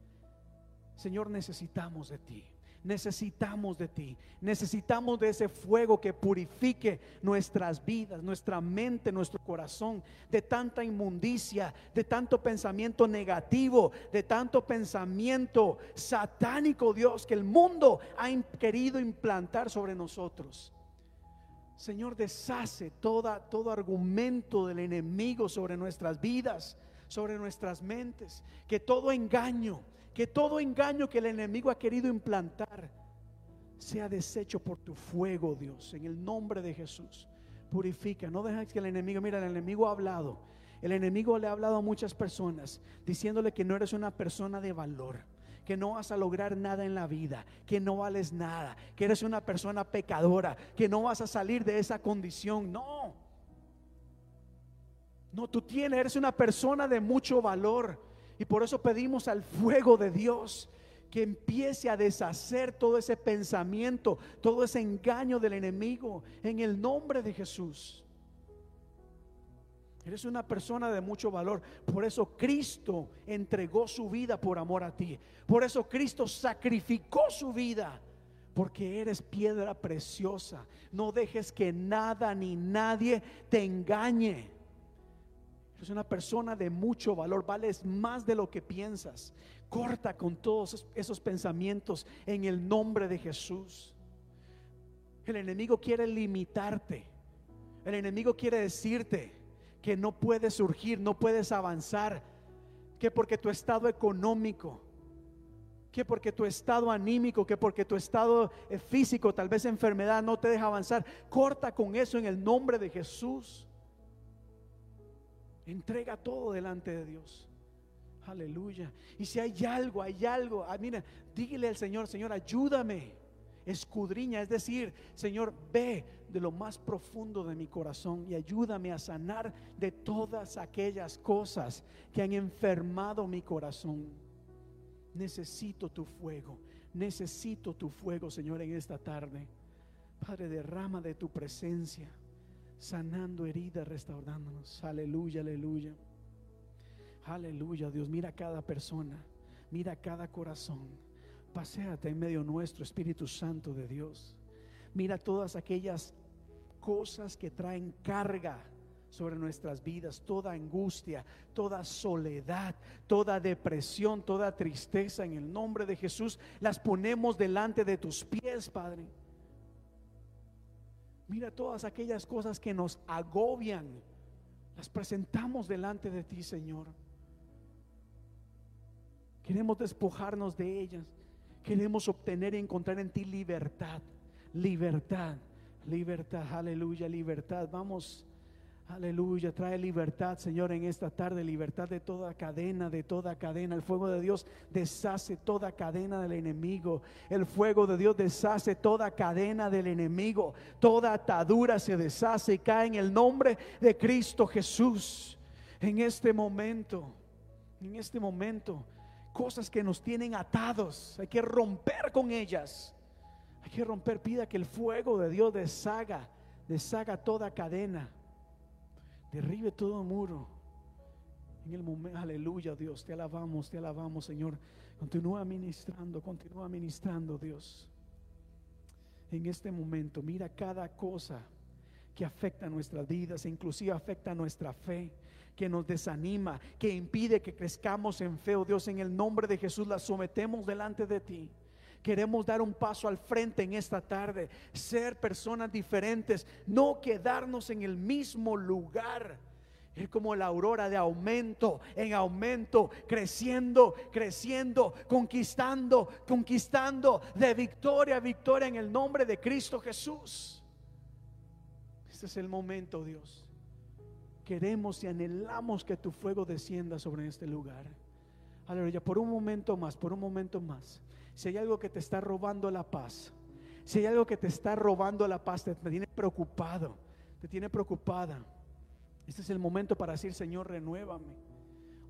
Señor, necesitamos de ti. Necesitamos de ti. Necesitamos de ese fuego que purifique nuestras vidas, nuestra mente, nuestro corazón, de tanta inmundicia, de tanto pensamiento negativo, de tanto pensamiento satánico, Dios, que el mundo ha querido implantar sobre nosotros. Señor, deshace toda, todo argumento del enemigo sobre nuestras vidas, sobre nuestras mentes, que todo engaño que todo engaño que el enemigo ha querido implantar sea deshecho por tu fuego, Dios, en el nombre de Jesús. Purifica, no dejes que el enemigo, mira, el enemigo ha hablado. El enemigo le ha hablado a muchas personas diciéndole que no eres una persona de valor, que no vas a lograr nada en la vida, que no vales nada, que eres una persona pecadora, que no vas a salir de esa condición. No. No, tú tienes, eres una persona de mucho valor. Y por eso pedimos al fuego de Dios que empiece a deshacer todo ese pensamiento, todo ese engaño del enemigo en el nombre de Jesús. Eres una persona de mucho valor. Por eso Cristo entregó su vida por amor a ti. Por eso Cristo sacrificó su vida. Porque eres piedra preciosa. No dejes que nada ni nadie te engañe. Es una persona de mucho valor, vales más de lo que piensas. Corta con todos esos pensamientos en el nombre de Jesús. El enemigo quiere limitarte. El enemigo quiere decirte que no puedes surgir, no puedes avanzar, que porque tu estado económico, que porque tu estado anímico, que porque tu estado eh, físico, tal vez enfermedad, no te deja avanzar. Corta con eso en el nombre de Jesús. Entrega todo delante de Dios. Aleluya. Y si hay algo, hay algo, ah, mira, dígale al Señor, Señor, ayúdame. Escudriña, es decir, Señor, ve de lo más profundo de mi corazón y ayúdame a sanar de todas aquellas cosas que han enfermado mi corazón. Necesito tu fuego, necesito tu fuego, Señor, en esta tarde. Padre, derrama de tu presencia, sanando heridas, restaurándonos. Aleluya, aleluya. Aleluya, Dios, mira cada persona, mira cada corazón. Paseate en medio nuestro, Espíritu Santo de Dios. Mira todas aquellas cosas que traen carga sobre nuestras vidas, toda angustia, toda soledad, toda depresión, toda tristeza en el nombre de Jesús, las ponemos delante de tus pies, Padre. Mira todas aquellas cosas que nos agobian, las presentamos delante de ti, Señor. Queremos despojarnos de ellas. Queremos obtener y encontrar en ti libertad, libertad, libertad, aleluya, libertad. Vamos Aleluya, trae libertad, Señor, en esta tarde, libertad de toda cadena, de toda cadena. El fuego de Dios deshace toda cadena del enemigo. El fuego de Dios deshace toda cadena del enemigo. Toda atadura se deshace y cae en el nombre de Cristo Jesús. En este momento, en este momento, cosas que nos tienen atados, hay que romper con ellas. Hay que romper, pida que el fuego de Dios deshaga, deshaga toda cadena derribe todo muro. En el momento, aleluya Dios, te alabamos, te alabamos Señor. Continúa ministrando, continúa ministrando Dios. En este momento, mira cada cosa que afecta nuestras vidas, e inclusive afecta nuestra fe, que nos desanima, que impide que crezcamos en fe, oh Dios, en el nombre de Jesús la sometemos delante de ti. Queremos dar un paso al frente en esta tarde, ser personas diferentes, no quedarnos en el mismo lugar. Es como la aurora de aumento, en aumento, creciendo, creciendo, conquistando, conquistando de victoria a victoria en el nombre de Cristo Jesús. Este es el momento, Dios. Queremos y anhelamos que tu fuego descienda sobre este lugar. Aleluya, por un momento más, por un momento más si hay algo que te está robando la paz, si hay algo que te está robando la paz, te, tiene preocupado, te tiene preocupada, este es el momento para decir, Señor, renuévame.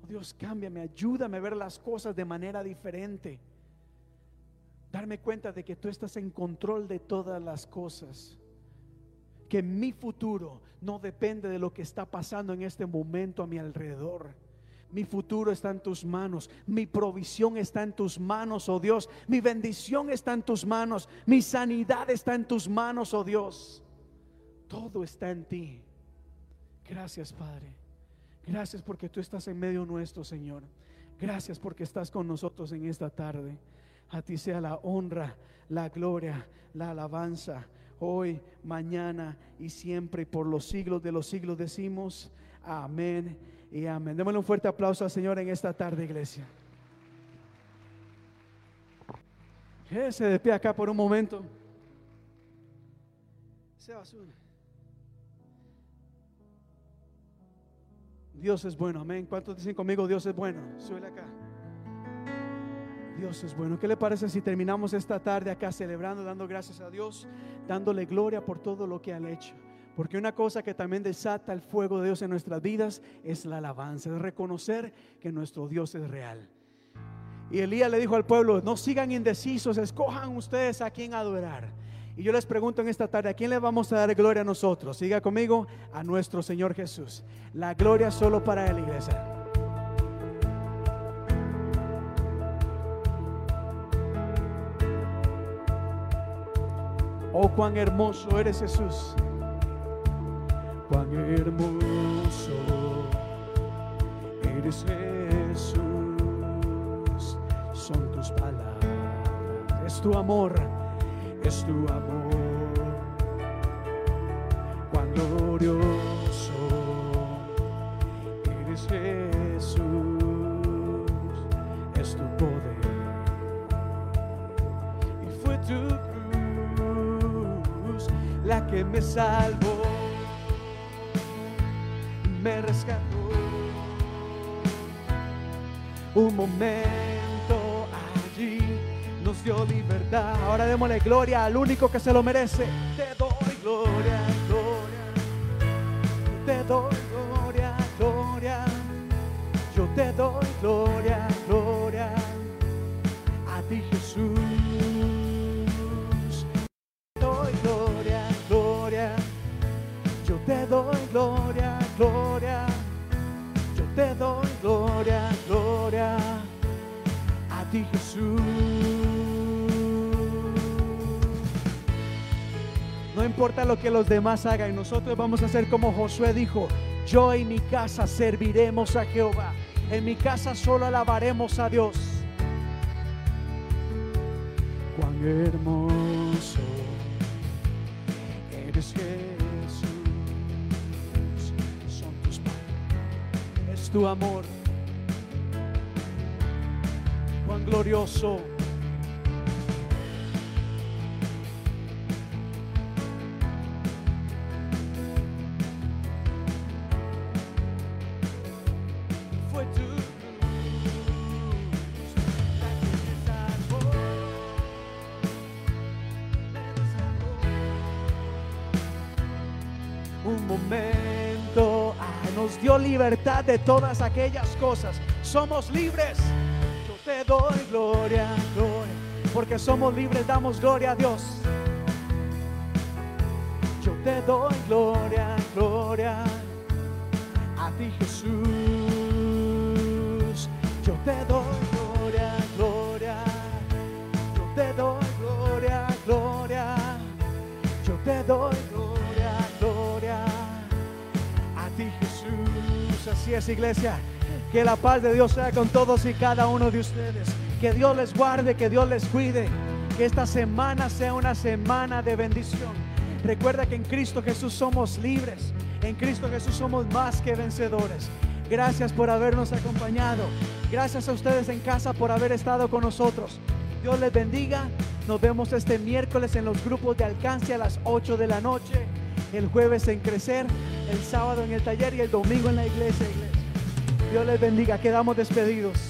Oh Dios, cámbiame, ayúdame a ver las cosas de manera diferente. Darme cuenta de que tú estás en control de todas las cosas. Que mi futuro no depende de lo que está pasando en este momento a mi alrededor mi futuro está en tus manos. Mi provisión está en tus manos, oh Dios. Mi bendición está en tus manos. Mi sanidad está en tus manos, oh Dios. Todo está en ti. Gracias, Padre. Gracias porque tú estás en medio nuestro, Señor. Gracias porque estás con nosotros en esta tarde. A ti sea la honra, la gloria, la alabanza. Hoy, mañana y siempre, por los siglos de los siglos decimos, amén y amén. Démosle un fuerte aplauso al Señor en esta tarde, iglesia. Se de pie acá por un momento. Dios es bueno, amén. ¿Cuántos dicen conmigo Dios es bueno? Suele acá. Dios es bueno. ¿Qué le parece si terminamos esta tarde acá celebrando, dando gracias a Dios, dándole gloria por todo lo que han hecho? Porque una cosa que también desata el fuego de Dios en nuestras vidas es la alabanza, es reconocer que nuestro Dios es real. Y Elías le dijo al pueblo, no sigan indecisos, escojan ustedes a quién adorar. Y yo les pregunto en esta tarde, ¿a quién le vamos a dar gloria a nosotros? Siga conmigo, a nuestro Señor Jesús. La gloria solo para la iglesia. Oh, cuán hermoso eres Jesús cuán hermoso eres Jesús, son tus palabras, es tu amor, es tu amor, cuán glorioso eres Jesús, es tu poder, y fue tu cruz la que me salvó rescató. Un momento allí nos dio libertad. Ahora démosle gloria al único que se lo merece. Te doy gloria, gloria. Te doy lo que los demás hagan, nosotros vamos a hacer como Josué dijo, yo y mi casa serviremos a Jehová. En mi casa solo alabaremos a Dios. Cuán hermoso eres Jesús. Son tus palabras, es tu amor. Cuán glorioso. De todas aquellas cosas. Somos libres. Yo te doy gloria, gloria, porque somos libres. Damos gloria a Dios. Yo te doy gloria, gloria a ti Jesús. Yo te doy Así es, iglesia. Que la paz de Dios sea con todos y cada uno de ustedes. Que Dios les guarde, que Dios les cuide. Que esta semana sea una semana de bendición. Recuerda que en Cristo Jesús somos libres. En Cristo Jesús somos más que vencedores. Gracias por habernos acompañado. Gracias a ustedes en casa por haber estado con nosotros. Dios les bendiga. Nos vemos este miércoles en los grupos de alcance a las 8 de la noche. El jueves en Crecer. El sábado en el taller y el domingo en la iglesia. Dios les bendiga. Quedamos despedidos.